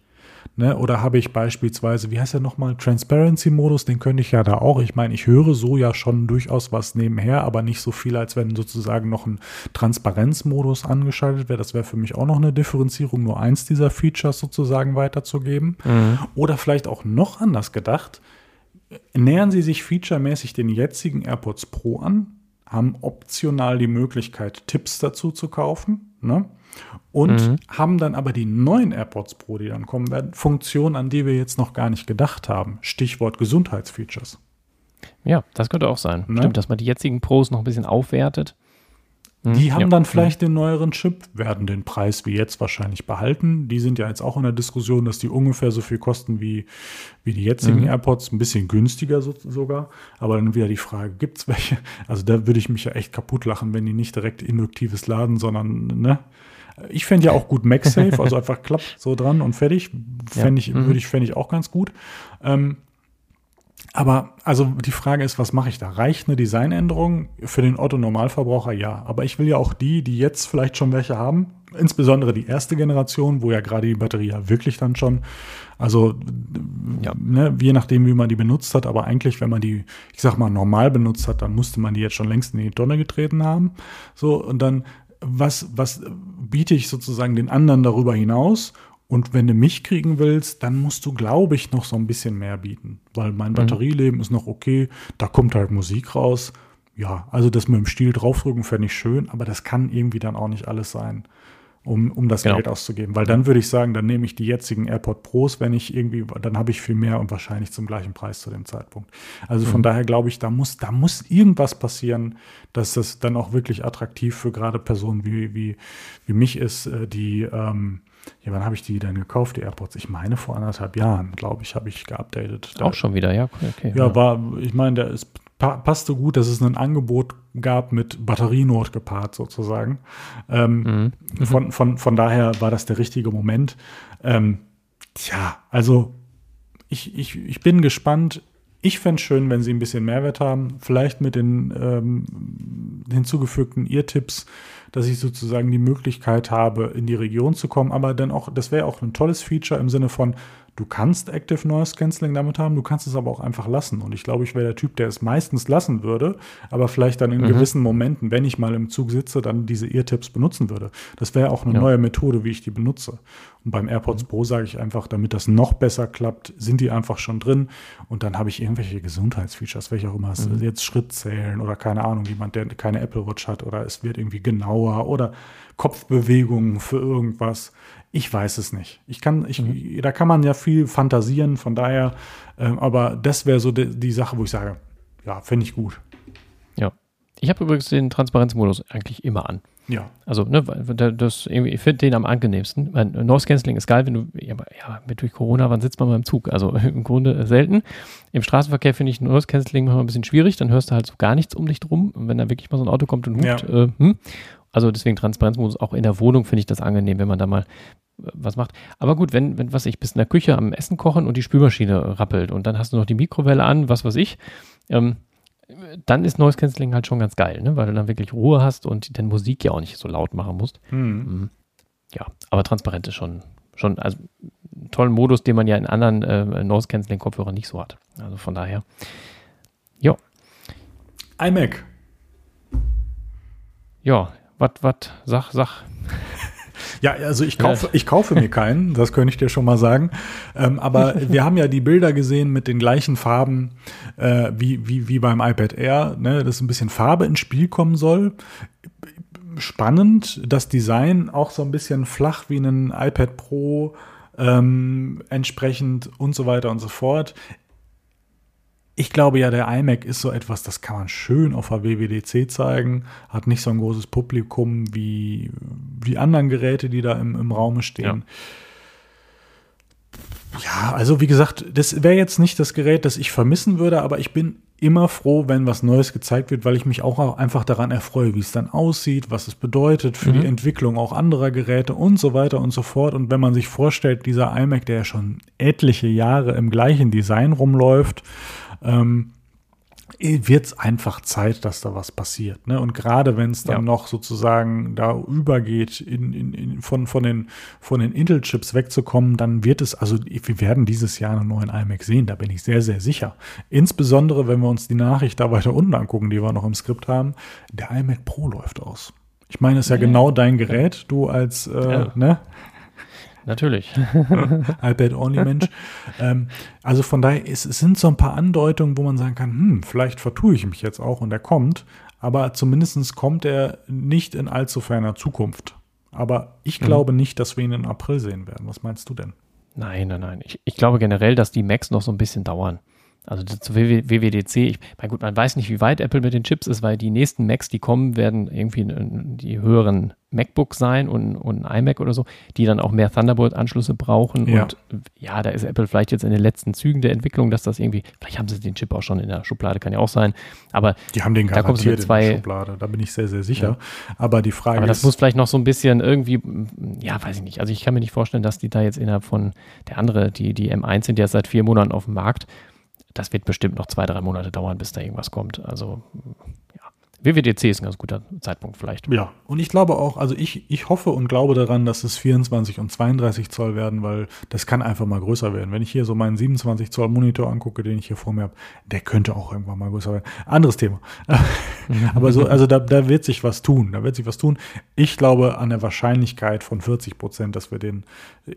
Ne? Oder habe ich beispielsweise, wie heißt der nochmal, Transparency-Modus, den könnte ich ja da auch. Ich meine, ich höre so ja schon durchaus was nebenher, aber nicht so viel, als wenn sozusagen noch ein Transparenzmodus angeschaltet wäre. Das wäre für mich auch noch eine Differenzierung, nur eins dieser Features sozusagen weiterzugeben. Mhm. Oder vielleicht auch noch anders gedacht, nähern Sie sich featuremäßig den jetzigen AirPods Pro an, haben optional die Möglichkeit, Tipps dazu zu kaufen. Ne? Und mhm. haben dann aber die neuen AirPods Pro, die dann kommen werden, Funktionen, an die wir jetzt noch gar nicht gedacht haben. Stichwort Gesundheitsfeatures. Ja, das könnte auch sein. Ne? Stimmt, dass man die jetzigen Pros noch ein bisschen aufwertet. Die haben ja. dann vielleicht den neueren Chip, werden den Preis wie jetzt wahrscheinlich behalten. Die sind ja jetzt auch in der Diskussion, dass die ungefähr so viel kosten wie, wie die jetzigen mhm. AirPods, ein bisschen günstiger so, sogar. Aber dann wieder die Frage, gibt es welche? Also da würde ich mich ja echt kaputt lachen, wenn die nicht direkt induktives laden, sondern, ne? Ich fände ja auch gut MagSafe, also einfach klappt so dran und fertig. Fände ich, mhm. würde ich, fände ich auch ganz gut. Ähm, aber also die Frage ist, was mache ich da? Reicht eine Designänderung für den Otto-Normalverbraucher? Ja. Aber ich will ja auch die, die jetzt vielleicht schon welche haben, insbesondere die erste Generation, wo ja gerade die Batterie ja wirklich dann schon, also ja. ne, je nachdem, wie man die benutzt hat, aber eigentlich, wenn man die, ich sag mal, normal benutzt hat, dann musste man die jetzt schon längst in die Tonne getreten haben. So, und dann, was, was biete ich sozusagen den anderen darüber hinaus? Und wenn du mich kriegen willst, dann musst du, glaube ich, noch so ein bisschen mehr bieten. Weil mein mhm. Batterieleben ist noch okay, da kommt halt Musik raus. Ja, also das mit dem Stiel draufdrücken fände ich schön, aber das kann irgendwie dann auch nicht alles sein, um, um das genau. Geld auszugeben. Weil dann würde ich sagen, dann nehme ich die jetzigen AirPod Pros, wenn ich irgendwie, dann habe ich viel mehr und wahrscheinlich zum gleichen Preis zu dem Zeitpunkt. Also von mhm. daher glaube ich, da muss, da muss irgendwas passieren, dass das dann auch wirklich attraktiv für gerade Personen wie, wie, wie mich ist, äh, die ähm, ja, wann habe ich die denn gekauft, die AirPods? Ich meine vor anderthalb Jahren, glaube ich, habe ich geupdatet. Auch schon wieder, ja. Okay, ja, ja, war, ich meine, der ist, passte gut, dass es ein Angebot gab mit Batterienot gepaart sozusagen. Ähm, mhm. von, von, von daher war das der richtige Moment. Ähm, tja, also ich, ich, ich bin gespannt. Ich fände es schön, wenn sie ein bisschen Mehrwert haben. Vielleicht mit den ähm, hinzugefügten Ear-Tipps dass ich sozusagen die Möglichkeit habe, in die Region zu kommen. Aber dann auch, das wäre auch ein tolles Feature im Sinne von, Du kannst Active Noise Cancelling damit haben, du kannst es aber auch einfach lassen. Und ich glaube, ich wäre der Typ, der es meistens lassen würde, aber vielleicht dann in mhm. gewissen Momenten, wenn ich mal im Zug sitze, dann diese Eartips benutzen würde. Das wäre auch eine ja. neue Methode, wie ich die benutze. Und beim AirPods mhm. Pro sage ich einfach, damit das noch besser klappt, sind die einfach schon drin. Und dann habe ich irgendwelche Gesundheitsfeatures, welche auch immer. Mhm. Jetzt Schritt zählen oder keine Ahnung, jemand, der keine Apple Watch hat oder es wird irgendwie genauer oder Kopfbewegungen für irgendwas. Ich weiß es nicht. Ich kann, ich, mhm. da kann man ja viel fantasieren, von daher, äh, aber das wäre so die, die, Sache, wo ich sage, ja, finde ich gut. Ja. Ich habe übrigens den Transparenzmodus eigentlich immer an. Ja. Also, ne, das, ich finde den am angenehmsten. Mein Noise Cancelling ist geil, wenn du, ja, ja, mit durch Corona, wann sitzt man beim Zug? Also im Grunde selten. Im Straßenverkehr finde ich Noise Cancelling manchmal ein bisschen schwierig, dann hörst du halt so gar nichts um dich drum. wenn da wirklich mal so ein Auto kommt und hupt, ja. äh, hm. Also deswegen Transparenzmodus auch in der Wohnung finde ich das angenehm, wenn man da mal was macht. Aber gut, wenn, wenn, was ich, bist in der Küche am Essen kochen und die Spülmaschine rappelt und dann hast du noch die Mikrowelle an, was weiß ich, ähm, dann ist Noise Cancelling halt schon ganz geil, ne? weil du dann wirklich Ruhe hast und den Musik ja auch nicht so laut machen musst. Mhm. Ja, aber transparent ist schon, schon also einen tollen Modus, den man ja in anderen äh, Noise Cancelling Kopfhörern nicht so hat. Also von daher, ja. iMac. Ja, was, was, sag, sag. Ja, also ich kaufe, ich kaufe mir keinen, das könnte ich dir schon mal sagen. Ähm, aber wir haben ja die Bilder gesehen mit den gleichen Farben äh, wie, wie, wie beim iPad Air, ne, dass ein bisschen Farbe ins Spiel kommen soll. Spannend, das Design auch so ein bisschen flach wie ein iPad Pro ähm, entsprechend und so weiter und so fort ich glaube ja, der iMac ist so etwas, das kann man schön auf der WWDC zeigen, hat nicht so ein großes Publikum wie, wie anderen Geräte, die da im, im Raume stehen. Ja. ja also wie gesagt, das wäre jetzt nicht das Gerät, das ich vermissen würde, aber ich bin immer froh, wenn was Neues gezeigt wird, weil ich mich auch einfach daran erfreue, wie es dann aussieht, was es bedeutet für mhm. die Entwicklung auch anderer Geräte und so weiter und so fort. Und wenn man sich vorstellt, dieser iMac, der ja schon etliche Jahre im gleichen Design rumläuft, ähm, wird es einfach Zeit, dass da was passiert. Ne? Und gerade wenn es dann ja. noch sozusagen da übergeht, in, in, in, von, von den, von den Intel-Chips wegzukommen, dann wird es, also wir werden dieses Jahr einen neuen iMac sehen, da bin ich sehr, sehr sicher. Insbesondere, wenn wir uns die Nachricht da weiter unten angucken, die wir noch im Skript haben, der iMac Pro läuft aus. Ich meine, es ist ja, ja genau dein Gerät, du als, äh, ja. ne? Natürlich. iPad-Only-Mensch. ähm, also von daher, es, es, sind so ein paar Andeutungen, wo man sagen kann, hm, vielleicht vertue ich mich jetzt auch und er kommt, aber zumindest kommt er nicht in allzu ferner Zukunft. Aber ich mhm. glaube nicht, dass wir ihn im April sehen werden. Was meinst du denn? Nein, nein, nein. Ich, ich glaube generell, dass die Macs noch so ein bisschen dauern. Also zu WWDC, ich meine, gut, man weiß nicht, wie weit Apple mit den Chips ist, weil die nächsten Macs, die kommen, werden irgendwie die höheren MacBooks sein und, und ein iMac oder so, die dann auch mehr Thunderbolt-Anschlüsse brauchen. Ja. Und ja, da ist Apple vielleicht jetzt in den letzten Zügen der Entwicklung, dass das irgendwie, vielleicht haben sie den Chip auch schon in der Schublade, kann ja auch sein. Aber die haben den da garantiert zwei, in der Schublade, da bin ich sehr, sehr sicher. Ja. Aber die Frage Aber das ist, muss vielleicht noch so ein bisschen irgendwie, ja, weiß ich nicht. Also ich kann mir nicht vorstellen, dass die da jetzt innerhalb von der andere, die, die M1 sind ja seit vier Monaten auf dem Markt das wird bestimmt noch zwei, drei Monate dauern, bis da irgendwas kommt. Also WWDC ist ein ganz guter Zeitpunkt vielleicht. Ja, und ich glaube auch, also ich, ich hoffe und glaube daran, dass es 24 und 32 Zoll werden, weil das kann einfach mal größer werden. Wenn ich hier so meinen 27 Zoll Monitor angucke, den ich hier vor mir habe, der könnte auch irgendwann mal größer werden. Anderes Thema. Aber so, also da, da wird sich was tun. Da wird sich was tun. Ich glaube an der Wahrscheinlichkeit von 40 Prozent, dass wir den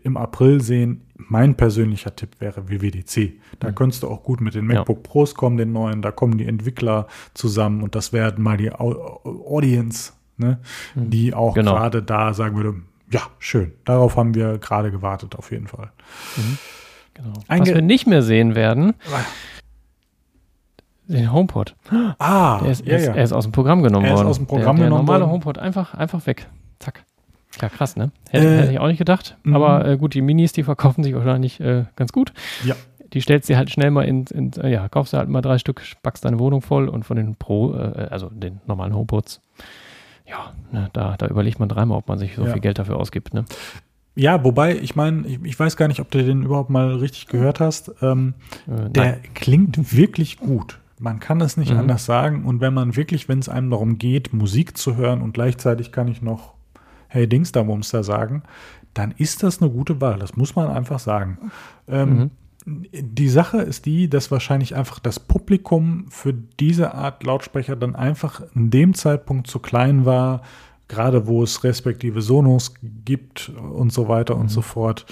im April sehen. Mein persönlicher Tipp wäre WWDC. Da mhm. könntest du auch gut mit den MacBook ja. Pros kommen, den neuen. Da kommen die Entwickler zusammen und das werden mal die Audience, ne, mhm. die auch genau. gerade da sagen würde, ja, schön. Darauf haben wir gerade gewartet, auf jeden Fall. Mhm. Genau. Was wir nicht mehr sehen werden, ah. den HomePod. Ah, der ist, ja, ja. er ist aus dem Programm genommen worden. Er ist aus dem Programm der, der genommen normale HomePod einfach, einfach weg. Zack. Ja, krass, ne? Hätte, äh, hätte ich auch nicht gedacht. Mhm. Aber äh, gut, die Minis, die verkaufen sich wahrscheinlich äh, ganz gut. Ja. Die stellst du halt schnell mal in, in, äh, ja, kaufst du halt mal drei Stück, packst deine Wohnung voll und von den Pro, äh, also den normalen HomePods, ja, ne, da, da überlegt man dreimal, ob man sich so ja. viel Geld dafür ausgibt, ne? Ja, wobei, ich meine, ich, ich, weiß gar nicht, ob du den überhaupt mal richtig gehört hast. Ähm, äh, der klingt wirklich gut. Man kann es nicht mhm. anders sagen. Und wenn man wirklich, wenn es einem darum geht, Musik zu hören und gleichzeitig kann ich noch Hey Dingstermumster sagen, dann ist das eine gute Wahl. Das muss man einfach sagen. Ähm, mhm. Die Sache ist die, dass wahrscheinlich einfach das Publikum für diese Art Lautsprecher dann einfach in dem Zeitpunkt zu klein war, gerade wo es respektive Sonos gibt und so weiter mhm. und so fort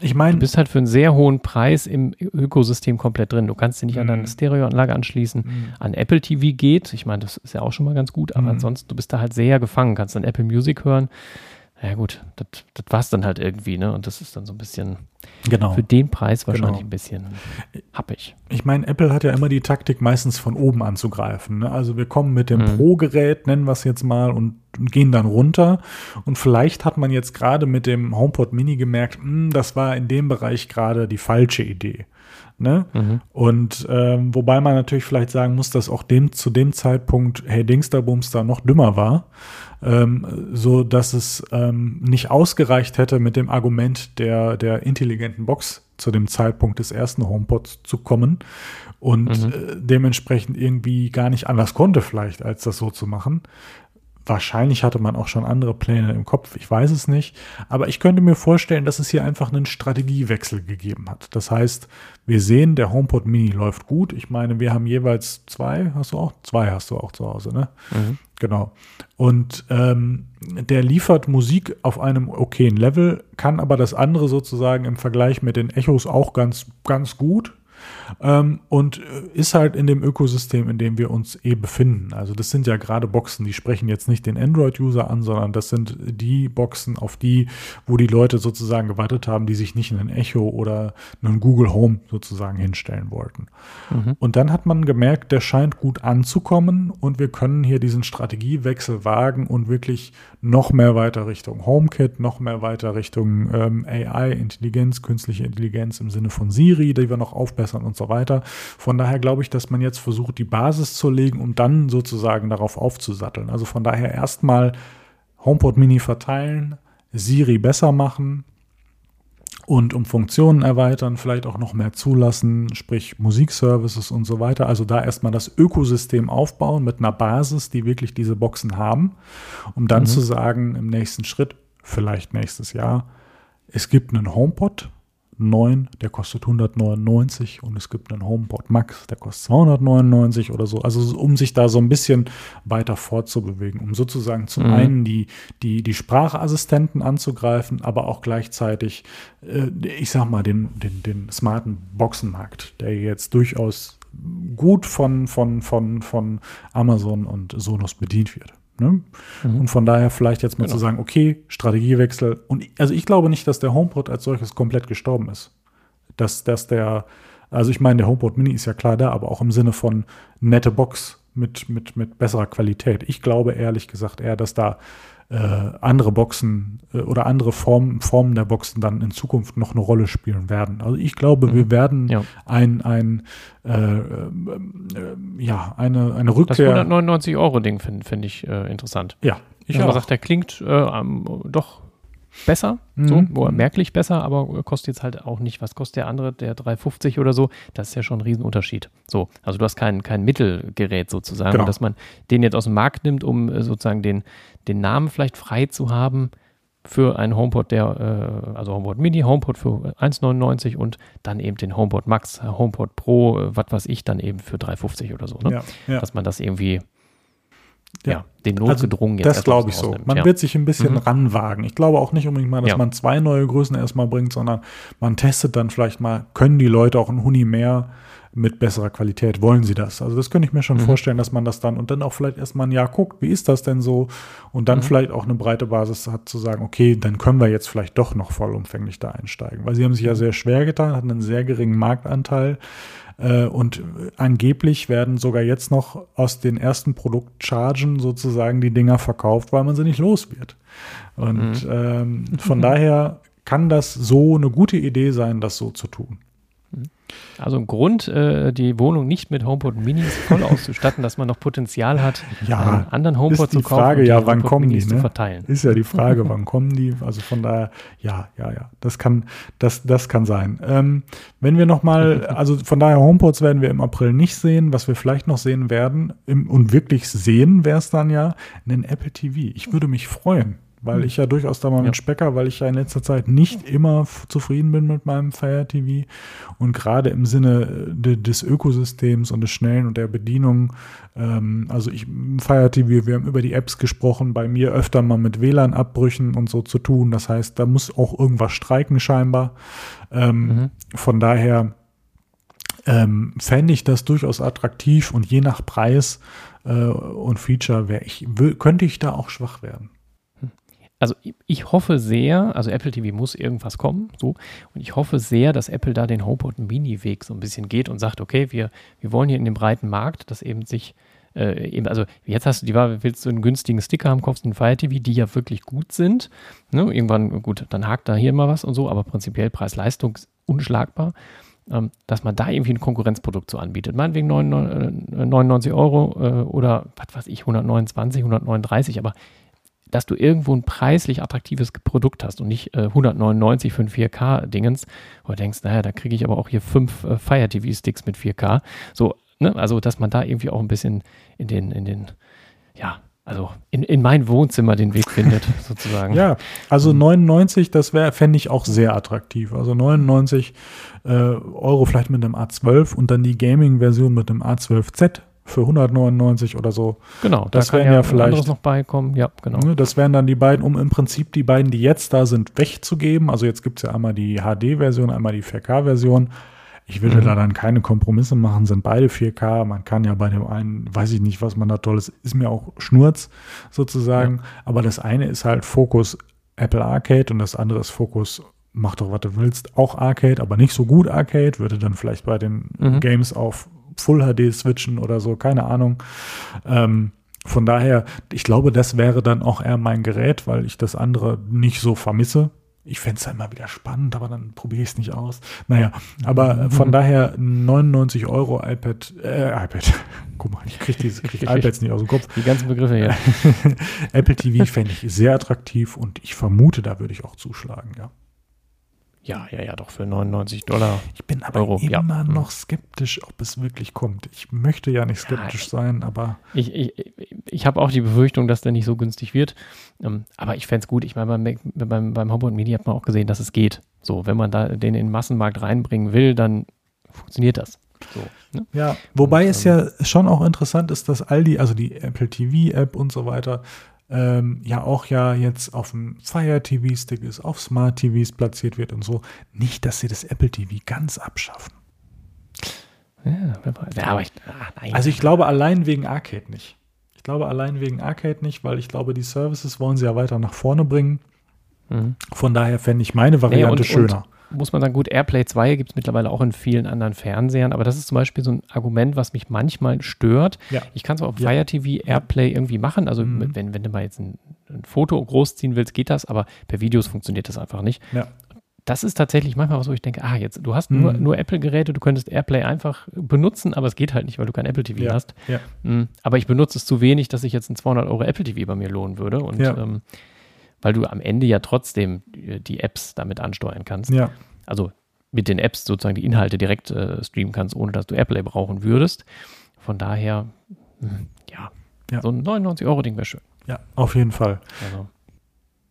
ich meine. Du bist halt für einen sehr hohen Preis im Ökosystem komplett drin. Du kannst dich nicht an deine mhm. Stereoanlage anschließen. Mhm. An Apple TV geht. Ich meine, das ist ja auch schon mal ganz gut, aber mhm. ansonsten, du bist da halt sehr gefangen. Kannst dann Apple Music hören. Ja, gut, das, das war es dann halt irgendwie, ne? Und das ist dann so ein bisschen genau. für den Preis wahrscheinlich genau. ein bisschen happig. Ich meine, Apple hat ja immer die Taktik, meistens von oben anzugreifen. Ne? Also wir kommen mit dem mhm. Pro-Gerät, nennen wir es jetzt mal, und gehen dann runter. Und vielleicht hat man jetzt gerade mit dem HomePod Mini gemerkt, mh, hm, das war in dem Bereich gerade die falsche Idee. Ne? Mhm. Und ähm, wobei man natürlich vielleicht sagen muss, dass auch dem zu dem Zeitpunkt Hey Dingster Bumster noch dümmer war ähm, so dass es ähm, nicht ausgereicht hätte, mit dem Argument der, der intelligenten Box zu dem Zeitpunkt des ersten HomePods zu kommen und mhm. äh, dementsprechend irgendwie gar nicht anders konnte vielleicht, als das so zu machen. Wahrscheinlich hatte man auch schon andere Pläne im Kopf, ich weiß es nicht. Aber ich könnte mir vorstellen, dass es hier einfach einen Strategiewechsel gegeben hat. Das heißt, wir sehen, der HomePod Mini läuft gut. Ich meine, wir haben jeweils zwei, hast du auch? Zwei hast du auch zu Hause, ne? Mhm. Genau. Und ähm, der liefert Musik auf einem okayen Level, kann aber das andere sozusagen im Vergleich mit den Echos auch ganz, ganz gut. Ähm, und äh, ist halt in dem Ökosystem, in dem wir uns eh befinden. Also das sind ja gerade Boxen, die sprechen jetzt nicht den Android-User an, sondern das sind die Boxen, auf die, wo die Leute sozusagen gewartet haben, die sich nicht in ein Echo oder einen Google Home sozusagen hinstellen wollten. Mhm. Und dann hat man gemerkt, der scheint gut anzukommen und wir können hier diesen Strategiewechsel wagen und wirklich noch mehr weiter Richtung HomeKit, noch mehr weiter Richtung ähm, AI, Intelligenz, künstliche Intelligenz im Sinne von Siri, die wir noch aufbessern und so weiter. Von daher glaube ich, dass man jetzt versucht, die Basis zu legen, um dann sozusagen darauf aufzusatteln. Also von daher erstmal HomePod Mini verteilen, Siri besser machen, und um Funktionen erweitern, vielleicht auch noch mehr zulassen, sprich Musikservices und so weiter. Also da erstmal das Ökosystem aufbauen mit einer Basis, die wirklich diese Boxen haben, um dann mhm. zu sagen, im nächsten Schritt, vielleicht nächstes Jahr, es gibt einen HomePod, 9, der kostet 199 und es gibt einen HomePod Max, der kostet 299 oder so. Also um sich da so ein bisschen weiter fortzubewegen, um sozusagen zum mhm. einen die, die, die Sprachassistenten anzugreifen, aber auch gleichzeitig, äh, ich sag mal, den, den, den smarten Boxenmarkt, der jetzt durchaus gut von, von, von, von Amazon und Sonos bedient wird. Ne? Mhm. Und von daher vielleicht jetzt mal genau. zu sagen, okay, Strategiewechsel. Und also ich glaube nicht, dass der HomePod als solches komplett gestorben ist. Dass, dass der, also ich meine, der HomePod Mini ist ja klar da, aber auch im Sinne von nette Box mit, mit, mit besserer Qualität. Ich glaube ehrlich gesagt eher, dass da äh, andere Boxen äh, oder andere Formen, Formen der Boxen dann in Zukunft noch eine Rolle spielen werden. Also ich glaube, mhm. wir werden ja. ein, ein äh, äh, ja, eine, eine Rückkehr. Das 199-Euro-Ding finde find ich äh, interessant. Ja. Ich habe gesagt, der klingt äh, doch besser, mhm. so, merklich besser, aber kostet jetzt halt auch nicht, was kostet der andere, der 350 oder so, das ist ja schon ein Riesenunterschied. So, also du hast kein, kein Mittelgerät sozusagen, genau. dass man den jetzt aus dem Markt nimmt, um äh, sozusagen den, den Namen vielleicht frei zu haben für einen HomePod, der, äh, also HomePod Mini, HomePod für 1,99 und dann eben den HomePod Max, HomePod Pro, äh, was weiß ich, dann eben für 3,50 oder so, ne? Ja, ja. Dass man das irgendwie ja, ja den also notgedrungen also, jetzt. Das glaube ich so. Man ja. wird sich ein bisschen mhm. ranwagen. Ich glaube auch nicht unbedingt mal, dass ja. man zwei neue Größen erstmal bringt, sondern man testet dann vielleicht mal, können die Leute auch ein Huni mehr mit besserer Qualität? Wollen sie das? Also das könnte ich mir schon mhm. vorstellen, dass man das dann und dann auch vielleicht erstmal ein Jahr guckt, wie ist das denn so? Und dann mhm. vielleicht auch eine breite Basis hat zu sagen, okay, dann können wir jetzt vielleicht doch noch vollumfänglich da einsteigen. Weil sie haben sich ja sehr schwer getan, hatten einen sehr geringen Marktanteil. Äh, und angeblich werden sogar jetzt noch aus den ersten Produktchargen sozusagen die Dinger verkauft, weil man sie nicht los wird. Und mhm. ähm, von daher kann das so eine gute Idee sein, das so zu tun. Also ein Grund, äh, die Wohnung nicht mit HomePod Minis voll auszustatten, dass man noch Potenzial hat, ja, einen anderen HomePod zu kaufen Frage, und ja, wann kommen Minis die, ne? zu verteilen. Ist ja die Frage, wann kommen die? Also von daher, ja, ja, ja, das kann, das, das kann sein. Ähm, wenn wir nochmal, also von daher HomePods werden wir im April nicht sehen. Was wir vielleicht noch sehen werden im, und wirklich sehen wäre es dann ja, einen Apple TV. Ich würde mich freuen, weil hm. ich ja durchaus da mal mit ja. Specker, weil ich ja in letzter Zeit nicht immer zufrieden bin mit meinem Fire TV und gerade im Sinne de, des Ökosystems und des Schnellen und der Bedienung, ähm, also ich Fire TV, wir haben über die Apps gesprochen, bei mir öfter mal mit WLAN-Abbrüchen und so zu tun, das heißt, da muss auch irgendwas streiken scheinbar. Ähm, mhm. Von daher ähm, fände ich das durchaus attraktiv und je nach Preis äh, und Feature ich, könnte ich da auch schwach werden also ich hoffe sehr, also Apple TV muss irgendwas kommen, so, und ich hoffe sehr, dass Apple da den HomePod Mini-Weg so ein bisschen geht und sagt, okay, wir, wir wollen hier in dem breiten Markt, dass eben sich, äh, eben, also jetzt hast du die Wahl, willst du einen günstigen Sticker haben, kaufst einen Fire TV, die ja wirklich gut sind, ne? irgendwann, gut, dann hakt da hier mal was und so, aber prinzipiell Preis-Leistung unschlagbar, ähm, dass man da irgendwie ein Konkurrenzprodukt so anbietet, meinetwegen 99 Euro äh, oder, was weiß ich, 129, 139, aber dass du irgendwo ein preislich attraktives Produkt hast und nicht äh, 199 für ein 4K-Dingens, wo du denkst, naja, da kriege ich aber auch hier fünf äh, Fire TV-Sticks mit 4K. So, ne, also dass man da irgendwie auch ein bisschen in den, in den, ja, also in, in mein Wohnzimmer den Weg findet, sozusagen. Ja, also 99, das wäre, fände ich auch sehr attraktiv. Also 99 äh, Euro vielleicht mit einem A12 und dann die Gaming-Version mit einem A12Z für 199 oder so. Genau, das wären ja, ja vielleicht noch beikommen. Ja, genau. Ne, das wären dann die beiden, um im Prinzip die beiden, die jetzt da sind, wegzugeben. Also jetzt gibt es ja einmal die HD-Version, einmal die 4K-Version. Ich würde mhm. da dann keine Kompromisse machen, sind beide 4K. Man kann ja bei dem einen, weiß ich nicht, was man da tolles, ist mir auch Schnurz sozusagen. Ja. Aber das eine ist halt Fokus Apple Arcade und das andere ist Fokus mach doch, was du willst, auch Arcade, aber nicht so gut Arcade, würde dann vielleicht bei den mhm. Games auf Full HD switchen oder so, keine Ahnung. Ähm, von daher, ich glaube, das wäre dann auch eher mein Gerät, weil ich das andere nicht so vermisse. Ich fände es ja immer wieder spannend, aber dann probiere ich es nicht aus. Naja, aber von daher 99 Euro iPad, äh, iPad. Guck mal, ich kriege diese krieg iPads nicht aus dem Kopf. Die ganzen Begriffe hier. Apple TV fände ich sehr attraktiv und ich vermute, da würde ich auch zuschlagen, ja. Ja, ja, ja, doch für 99 Dollar. Ich bin aber Euro. immer ja. noch skeptisch, ob es wirklich kommt. Ich möchte ja nicht skeptisch ja, sein, aber. Ich, ich, ich habe auch die Befürchtung, dass der nicht so günstig wird. Ähm, aber ich fände es gut. Ich meine, beim, beim, beim HomePod Mini hat man auch gesehen, dass es geht. So, wenn man da den in den Massenmarkt reinbringen will, dann funktioniert das. So, ne? Ja, wobei und, es ähm, ja schon auch interessant ist, dass all die, also die Apple TV App und so weiter, ähm, ja auch ja jetzt auf dem Fire TV Stick ist, auf Smart TVs platziert wird und so. Nicht, dass sie das Apple TV ganz abschaffen. Ja, aber ich, ach, also ich glaube allein wegen Arcade nicht. Ich glaube allein wegen Arcade nicht, weil ich glaube, die Services wollen sie ja weiter nach vorne bringen. Mhm. Von daher fände ich meine Variante nee, und, schöner. Und muss man sagen, gut, AirPlay 2 gibt es mittlerweile auch in vielen anderen Fernsehern, aber das ist zum Beispiel so ein Argument, was mich manchmal stört. Ja. Ich kann zwar auf ja. Fire TV Airplay irgendwie machen, also mhm. wenn, wenn du mal jetzt ein, ein, Foto großziehen willst, geht das, aber per Videos funktioniert das einfach nicht. Ja. Das ist tatsächlich manchmal was, wo ich denke, ah, jetzt, du hast mhm. nur, nur Apple-Geräte, du könntest Airplay einfach benutzen, aber es geht halt nicht, weil du kein Apple TV hast. Mhm. Aber ich benutze es zu wenig, dass sich jetzt ein 200 Euro Apple TV bei mir lohnen würde und ähm, weil du am Ende ja trotzdem die Apps damit ansteuern kannst. Ja. Also mit den Apps sozusagen die Inhalte direkt äh, streamen kannst, ohne dass du Airplay brauchen würdest. Von daher, hm, ja, ja, so ein 99-Euro-Ding wäre schön. Ja, auf jeden Fall. Also.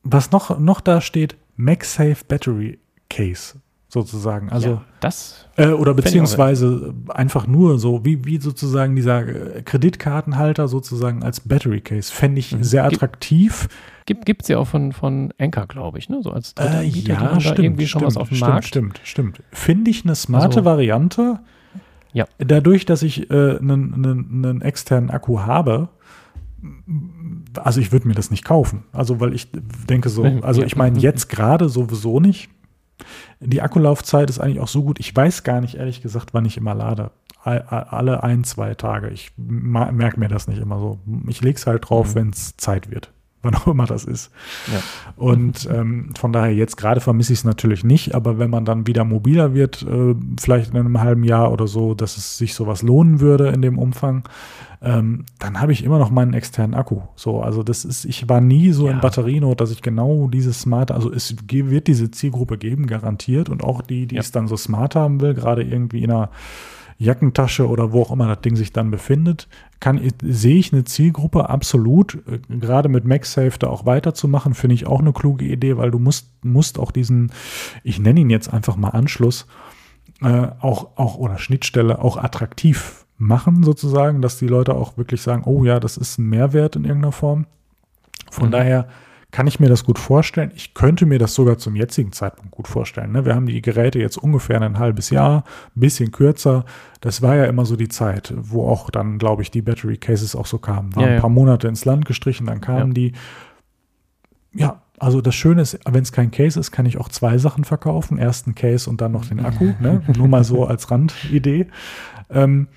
Was noch, noch da steht, MagSafe Battery Case sozusagen. Also ja, das äh, oder beziehungsweise einfach nur so, wie, wie sozusagen dieser äh, Kreditkartenhalter sozusagen als Battery Case. Fände ich mhm. sehr attraktiv. Gibt es ja auch von, von Enker, glaube ich, ne? So als dritter äh, ja, stimmt, irgendwie schon stimmt, was auf dem stimmt, Markt. Stimmt, stimmt. Finde ich eine smarte also, Variante. Ja. Dadurch, dass ich einen äh, externen Akku habe, also ich würde mir das nicht kaufen. Also weil ich denke so, also ich meine jetzt gerade sowieso nicht. Die Akkulaufzeit ist eigentlich auch so gut. Ich weiß gar nicht, ehrlich gesagt, wann ich immer lade. Alle ein, zwei Tage. Ich merke mir das nicht immer so. Ich lege es halt drauf, mhm. wenn es Zeit wird. Wann auch immer das ist. Ja. Und ähm, von daher, jetzt gerade vermisse ich es natürlich nicht, aber wenn man dann wieder mobiler wird, äh, vielleicht in einem halben Jahr oder so, dass es sich sowas lohnen würde in dem Umfang, ähm, dann habe ich immer noch meinen externen Akku. So, also das ist, ich war nie so ja. in Batterienot, dass ich genau dieses smart, also es wird diese Zielgruppe geben, garantiert. Und auch die, die ja. es dann so smart haben will, gerade irgendwie in einer Jackentasche oder wo auch immer das Ding sich dann befindet, kann, sehe ich eine Zielgruppe absolut, äh, gerade mit MagSafe da auch weiterzumachen, finde ich auch eine kluge Idee, weil du musst, musst auch diesen, ich nenne ihn jetzt einfach mal Anschluss, äh, auch, auch oder Schnittstelle auch attraktiv machen, sozusagen, dass die Leute auch wirklich sagen, oh ja, das ist ein Mehrwert in irgendeiner Form. Von mhm. daher kann ich mir das gut vorstellen. Ich könnte mir das sogar zum jetzigen Zeitpunkt gut vorstellen. Ne? Wir haben die Geräte jetzt ungefähr ein halbes Jahr, ein bisschen kürzer. Das war ja immer so die Zeit, wo auch dann, glaube ich, die Battery Cases auch so kamen. Waren ja, ja. ein paar Monate ins Land gestrichen, dann kamen ja. die. Ja, also das Schöne ist, wenn es kein Case ist, kann ich auch zwei Sachen verkaufen. Erst ein Case und dann noch den Akku. ne? Nur mal so als Randidee. Ähm,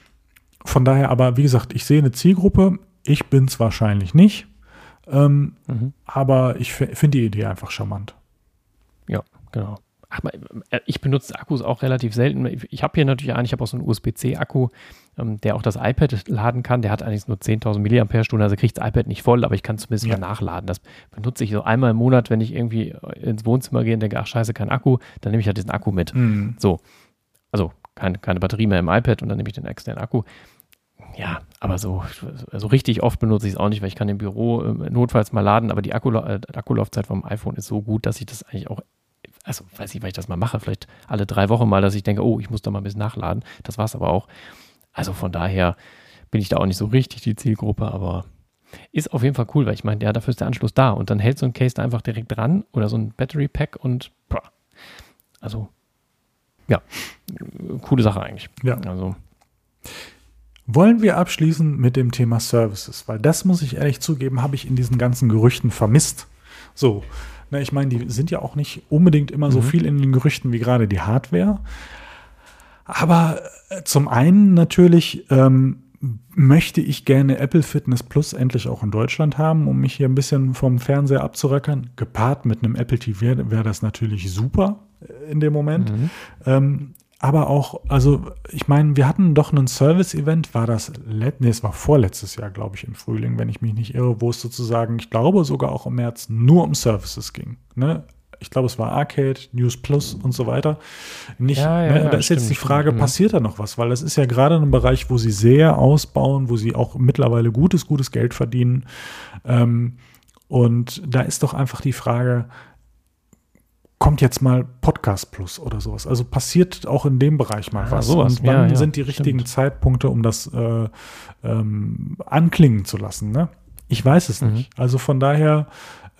von daher aber, wie gesagt, ich sehe eine Zielgruppe. Ich bin es wahrscheinlich nicht. Ähm, mhm. Aber ich finde die Idee einfach charmant. Ja, genau. Ach, äh, ich benutze Akkus auch relativ selten. Ich habe hier natürlich einen, ich habe auch so einen USB-C-Akku, ähm, der auch das iPad laden kann. Der hat eigentlich nur 10.000 mAh, also kriegt das iPad nicht voll, aber ich kann zumindest ja. mal nachladen. Das benutze ich so einmal im Monat, wenn ich irgendwie ins Wohnzimmer gehe und denke, ach scheiße, kein Akku, dann nehme ich halt diesen Akku mit. Mhm. So, also kein, keine Batterie mehr im iPad und dann nehme ich den externen Akku ja, aber so, so richtig oft benutze ich es auch nicht, weil ich kann im Büro äh, notfalls mal laden, aber die Akku, äh, Akkulaufzeit vom iPhone ist so gut, dass ich das eigentlich auch, also weiß nicht, weil ich das mal mache, vielleicht alle drei Wochen mal, dass ich denke, oh, ich muss da mal ein bisschen nachladen. Das war es aber auch. Also von daher bin ich da auch nicht so richtig die Zielgruppe, aber ist auf jeden Fall cool, weil ich meine, ja, dafür ist der Anschluss da und dann hält so ein Case da einfach direkt dran oder so ein Battery Pack und boah, also ja, coole Sache eigentlich. Ja. Also wollen wir abschließen mit dem Thema Services? Weil das muss ich ehrlich zugeben, habe ich in diesen ganzen Gerüchten vermisst. So, na, ich meine, die sind ja auch nicht unbedingt immer mhm. so viel in den Gerüchten wie gerade die Hardware. Aber äh, zum einen natürlich ähm, möchte ich gerne Apple Fitness Plus endlich auch in Deutschland haben, um mich hier ein bisschen vom Fernseher abzurackern. Gepaart mit einem Apple TV wäre wär das natürlich super äh, in dem Moment. Mhm. Ähm, aber auch, also ich meine, wir hatten doch einen Service-Event, war das, nee, es war vorletztes Jahr, glaube ich, im Frühling, wenn ich mich nicht irre, wo es sozusagen, ich glaube sogar auch im März, nur um Services ging. Ne? Ich glaube, es war Arcade, News Plus und so weiter. Nicht, ja, ja, ne? ja, da ist stimmt, jetzt die Frage, stimmt, passiert da noch was? Weil das ist ja gerade ein Bereich, wo sie sehr ausbauen, wo sie auch mittlerweile gutes, gutes Geld verdienen. Ähm, und da ist doch einfach die Frage, kommt jetzt mal Podcast Plus oder sowas. Also passiert auch in dem Bereich mal ja, was. Sowas. Und wann ja, ja, sind die richtigen stimmt. Zeitpunkte, um das äh, ähm, anklingen zu lassen? Ne? Ich weiß es mhm. nicht. Also von daher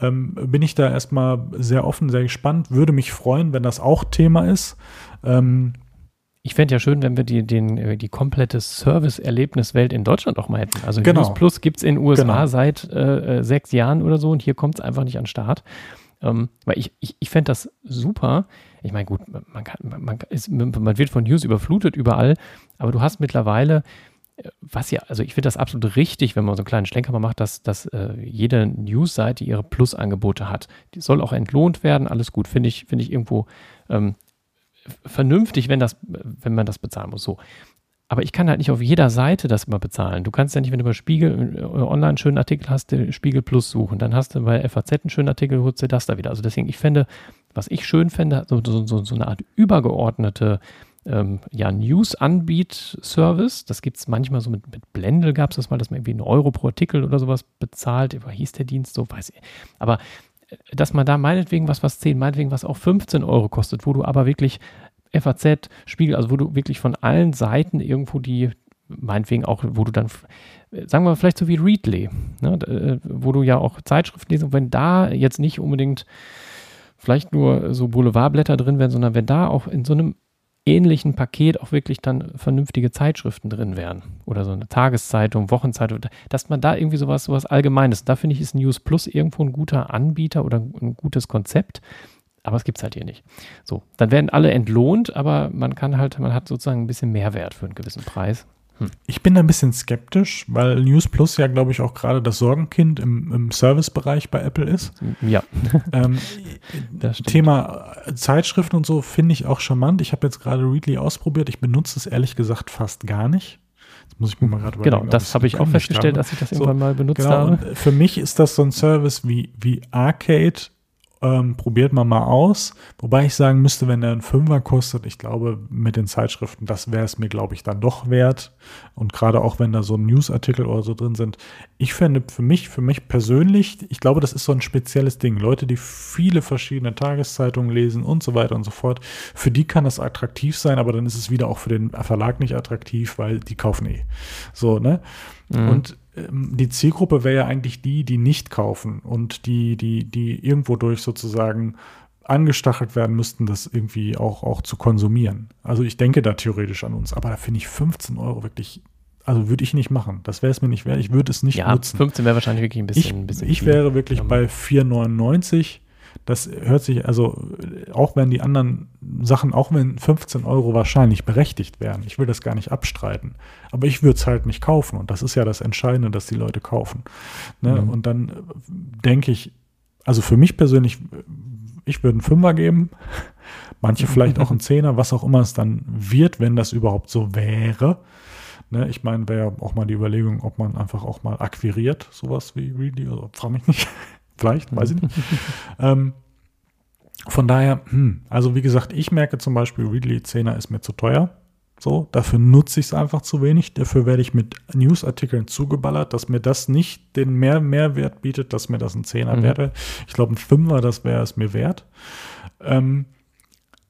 ähm, bin ich da erstmal sehr offen, sehr gespannt. Würde mich freuen, wenn das auch Thema ist. Ähm, ich fände ja schön, wenn wir die, den, äh, die komplette Service-Erlebniswelt in Deutschland auch mal hätten. Also genau. News Plus gibt es in den USA genau. seit äh, sechs Jahren oder so und hier kommt es einfach nicht an den Start. Ähm, weil ich, ich, ich fände das super. Ich meine, gut, man, kann, man, ist, man wird von News überflutet überall, aber du hast mittlerweile, äh, was ja, also ich finde das absolut richtig, wenn man so einen kleinen Schlenker mal macht, dass, dass äh, jede News-Seite ihre Plus-Angebote hat. Die soll auch entlohnt werden, alles gut, finde ich, finde ich irgendwo ähm, vernünftig, wenn, das, wenn man das bezahlen muss. So. Aber ich kann halt nicht auf jeder Seite das immer bezahlen. Du kannst ja nicht, wenn du bei Spiegel äh, online einen schönen Artikel hast, den Spiegel Plus suchen. Dann hast du bei FAZ einen schönen Artikel, holst du das da wieder. Also deswegen, ich fände, was ich schön fände, so, so, so eine Art übergeordnete ähm, ja, News-Anbiet-Service. Das gibt es manchmal so mit, mit Blendel gab es das mal, dass man irgendwie einen Euro pro Artikel oder sowas bezahlt. Wie hieß der Dienst so? Weiß ich. Aber äh, dass man da meinetwegen was, was 10, meinetwegen was auch 15 Euro kostet, wo du aber wirklich FAZ, Spiegel, also wo du wirklich von allen Seiten irgendwo die, meinetwegen auch, wo du dann, sagen wir mal, vielleicht so wie Readly, ne, äh, wo du ja auch Zeitschriften lesen, wenn da jetzt nicht unbedingt vielleicht nur so Boulevardblätter drin wären, sondern wenn da auch in so einem ähnlichen Paket auch wirklich dann vernünftige Zeitschriften drin wären oder so eine Tageszeitung, Wochenzeitung, dass man da irgendwie sowas, sowas Allgemeines, da finde ich, ist News Plus irgendwo ein guter Anbieter oder ein gutes Konzept, aber es gibt es halt hier nicht. So, dann werden alle entlohnt, aber man kann halt, man hat sozusagen ein bisschen Mehrwert für einen gewissen Preis. Hm. Ich bin da ein bisschen skeptisch, weil News Plus ja, glaube ich, auch gerade das Sorgenkind im, im Servicebereich bei Apple ist. Ja. Ähm, Thema Zeitschriften und so finde ich auch charmant. Ich habe jetzt gerade Readly ausprobiert. Ich benutze es ehrlich gesagt fast gar nicht. Das muss ich mir mal gerade Genau, das habe ich auch festgestellt, habe. dass ich das irgendwann mal benutzt genau, habe. Für mich ist das so ein Service wie, wie Arcade ähm, probiert man mal aus. Wobei ich sagen müsste, wenn er einen Fünfer kostet, ich glaube, mit den Zeitschriften, das wäre es mir, glaube ich, dann doch wert. Und gerade auch wenn da so Newsartikel oder so drin sind. Ich fände für mich, für mich persönlich, ich glaube, das ist so ein spezielles Ding. Leute, die viele verschiedene Tageszeitungen lesen und so weiter und so fort, für die kann das attraktiv sein, aber dann ist es wieder auch für den Verlag nicht attraktiv, weil die kaufen eh. So, ne? Mhm. Und die Zielgruppe wäre ja eigentlich die, die nicht kaufen und die, die, die irgendwo durch sozusagen angestachelt werden müssten, das irgendwie auch, auch zu konsumieren. Also ich denke da theoretisch an uns, aber da finde ich 15 Euro wirklich, also würde ich nicht machen. Das wäre es mir nicht wert. Ich würde es nicht ja, nutzen. 15 wäre wahrscheinlich wirklich ein bisschen. Ich, ein bisschen ich wäre wirklich bei 4,99 das hört sich, also auch wenn die anderen Sachen, auch wenn 15 Euro wahrscheinlich berechtigt wären, ich will das gar nicht abstreiten, aber ich würde es halt nicht kaufen und das ist ja das Entscheidende, dass die Leute kaufen. Ne? Mhm. Und dann denke ich, also für mich persönlich, ich würde einen Fünfer geben, manche vielleicht auch einen Zehner, was auch immer es dann wird, wenn das überhaupt so wäre. Ne, ich meine, wäre auch mal die Überlegung, ob man einfach auch mal akquiriert, sowas wie Readly, oder frage mich nicht. Vielleicht, weiß ich nicht. ähm, von daher, hm, also wie gesagt, ich merke zum Beispiel, Readly 10er ist mir zu teuer. So, dafür nutze ich es einfach zu wenig. Dafür werde ich mit Newsartikeln zugeballert, dass mir das nicht den mehr Mehrwert bietet, dass mir das ein Zehner mhm. wäre. Ich glaube, ein Fünfer, das wäre es mir wert. Ähm,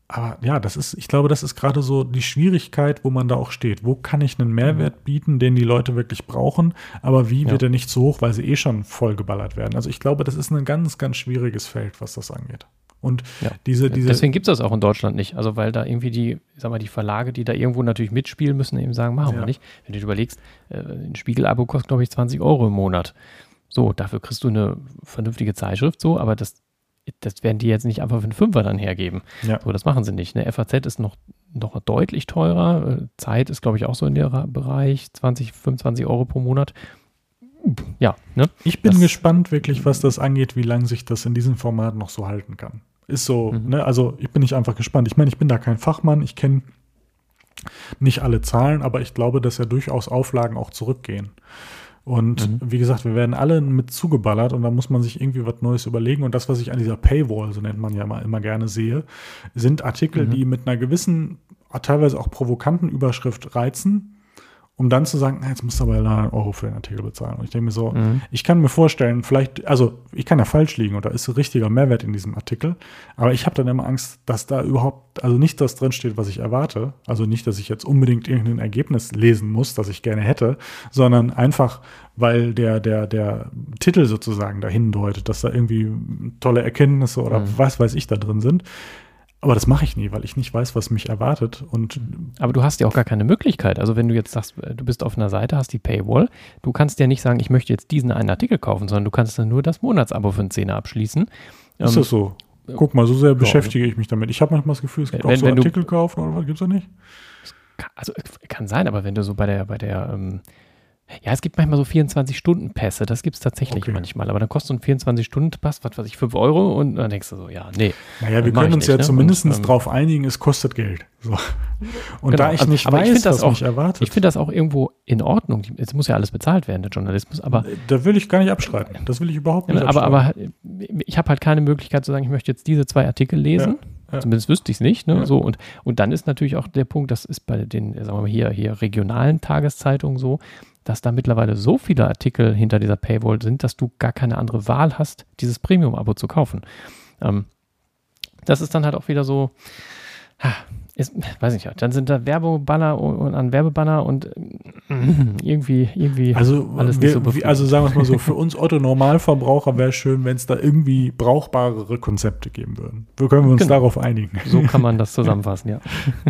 aber ja, das ist, ich glaube, das ist gerade so die Schwierigkeit, wo man da auch steht. Wo kann ich einen Mehrwert mhm. bieten, den die Leute wirklich brauchen, aber wie ja. wird er nicht zu hoch, weil sie eh schon vollgeballert werden? Also ich glaube, das ist ein ganz, ganz schwieriges Feld, was das angeht. Und ja. diese, diese. Deswegen gibt es das auch in Deutschland nicht. Also, weil da irgendwie die, sag mal, die Verlage, die da irgendwo natürlich mitspielen müssen, eben sagen, machen ja. wir nicht. Wenn du dir überlegst, äh, ein Spiegel-Abo kostet, glaube ich, 20 Euro im Monat. So, dafür kriegst du eine vernünftige Zeitschrift, so, aber das das werden die jetzt nicht einfach für einen Fünfer dann hergeben. Ja. So, das machen sie nicht. Eine FAZ ist noch, noch deutlich teurer. Äh, Zeit ist, glaube ich, auch so in der Bereich 20, 25 Euro pro Monat. Ja, ne? Ich bin das, gespannt wirklich, was das angeht, wie lange sich das in diesem Format noch so halten kann. Ist so, mhm. ne? Also ich bin nicht einfach gespannt. Ich meine, ich bin da kein Fachmann. Ich kenne nicht alle Zahlen, aber ich glaube, dass ja durchaus Auflagen auch zurückgehen. Und mhm. wie gesagt, wir werden alle mit zugeballert und da muss man sich irgendwie was Neues überlegen. Und das, was ich an dieser Paywall, so nennt man ja immer, immer gerne sehe, sind Artikel, mhm. die mit einer gewissen, teilweise auch provokanten Überschrift reizen um dann zu sagen, jetzt musst du aber einen Euro für den Artikel bezahlen. Und ich denke mir so, mhm. ich kann mir vorstellen, vielleicht, also ich kann ja falsch liegen oder ist richtiger Mehrwert in diesem Artikel, aber ich habe dann immer Angst, dass da überhaupt, also nicht das drinsteht, was ich erwarte, also nicht, dass ich jetzt unbedingt irgendein Ergebnis lesen muss, das ich gerne hätte, sondern einfach, weil der, der, der Titel sozusagen dahin deutet, dass da irgendwie tolle Erkenntnisse oder mhm. was weiß ich da drin sind. Aber das mache ich nie, weil ich nicht weiß, was mich erwartet. Und Aber du hast ja auch gar keine Möglichkeit. Also wenn du jetzt sagst, äh, du bist auf einer Seite, hast die Paywall, du kannst ja nicht sagen, ich möchte jetzt diesen einen Artikel kaufen, sondern du kannst dann nur das Monatsabo für einen Zehner abschließen. ist Ähm, das so? Guck mal, so sehr beschäftige ich mich damit. Ich habe manchmal das Gefühl, es gibt Wenn- auch so Artikel kaufen oder was gibt's da nicht? Also kann sein, aber wenn du so bei der, bei der, ähm, ja, es gibt manchmal so 24-Stunden-Pässe, das gibt es tatsächlich Okay. manchmal, aber dann kostet so ein 24-Stunden-Pass, was weiß ich, 5 Euro und dann denkst du so, ja, nee. Naja, wir können ich uns nicht, ja ne? zumindest ähm, drauf einigen, es kostet Geld. So. Und Genau, da ich aber- nicht aber ich weiß, das was auch- mich erwartet, Ich finde das auch irgendwo in Ordnung. Es muss ja alles bezahlt werden, der Journalismus, aber da will ich gar nicht abstreiten. Das will ich überhaupt nicht aber, aber ich habe halt keine Möglichkeit zu sagen, ich möchte jetzt diese zwei Artikel lesen. ja. Zumindest wüsste ich es nicht. Ne? Ja. So, und, und dann ist natürlich auch der Punkt, das ist bei den, sagen wir mal, hier, hier regionalen Tageszeitungen so, dass da mittlerweile so viele Artikel hinter dieser Paywall sind, dass du gar keine andere Wahl hast, dieses Premium-Abo zu kaufen. Ähm, das ist dann halt auch wieder so, ist, weiß ich ja, dann sind da Werbebanner und, an Werbebanner und äh, irgendwie, irgendwie Also, alles nicht wir, so wie- befriedigend. also sagen wir es mal so, für uns Otto Normalverbraucher wäre es schön, wenn es da irgendwie brauchbarere Konzepte geben würden. Wir können wir uns Genau. darauf einigen. so kann man das zusammenfassen, ja.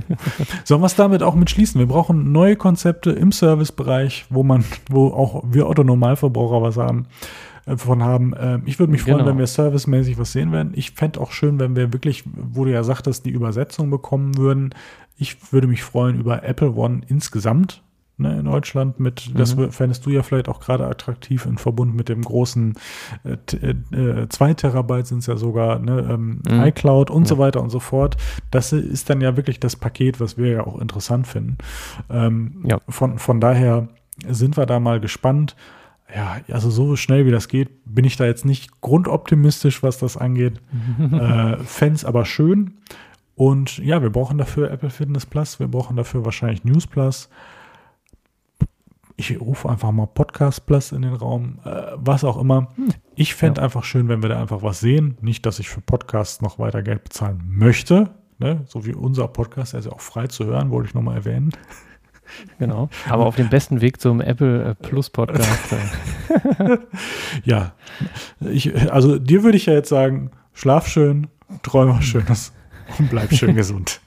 Sollen wir es damit auch mit schließen? Wir brauchen neue Konzepte im Servicebereich, wo man, wo auch wir Otto Normalverbraucher was haben, von haben. Ähm, ich würde mich freuen, Genau. wenn wir servicemäßig was sehen werden. Ich fände auch schön, wenn wir wirklich, wo du ja sagtest, die Übersetzung bekommen würden. Ich würde mich freuen über Apple One insgesamt. Ne, in Deutschland mit, das Mhm. fändest du ja vielleicht auch gerade attraktiv in Verbund mit dem großen äh, t- äh, 2 Terabyte sind es ja sogar, ne, ähm, Mhm. iCloud und Ja. so weiter und so fort. Das ist dann ja wirklich das Paket, was wir ja auch interessant finden. Ähm, Ja. von, von daher sind wir da mal gespannt. Ja, also so schnell wie das geht, bin ich da jetzt nicht grundoptimistisch, was das angeht. äh, Fans aber schön. Und ja, wir brauchen dafür Apple Fitness Plus, wir brauchen dafür wahrscheinlich News Plus. Ich rufe einfach mal Podcast Plus in den Raum, äh, was auch immer. Ich fände einfach schön, wenn wir da einfach was sehen. Nicht, dass ich für Podcasts noch weiter Geld bezahlen möchte. Ne? So wie unser Podcast, der ist ja auch frei zu hören, wollte ich nochmal erwähnen. Genau. Aber auf dem besten Weg zum Apple äh, Plus Podcast. Äh, Ja, ich, also dir würde ich ja jetzt sagen, schlaf schön, träum was Schönes und bleib schön gesund.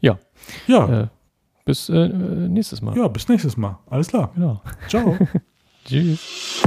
Ja. Ja, äh, bis äh, nächstes Mal. ja, bis nächstes Mal. Alles klar. Genau. Ciao. Tschüss.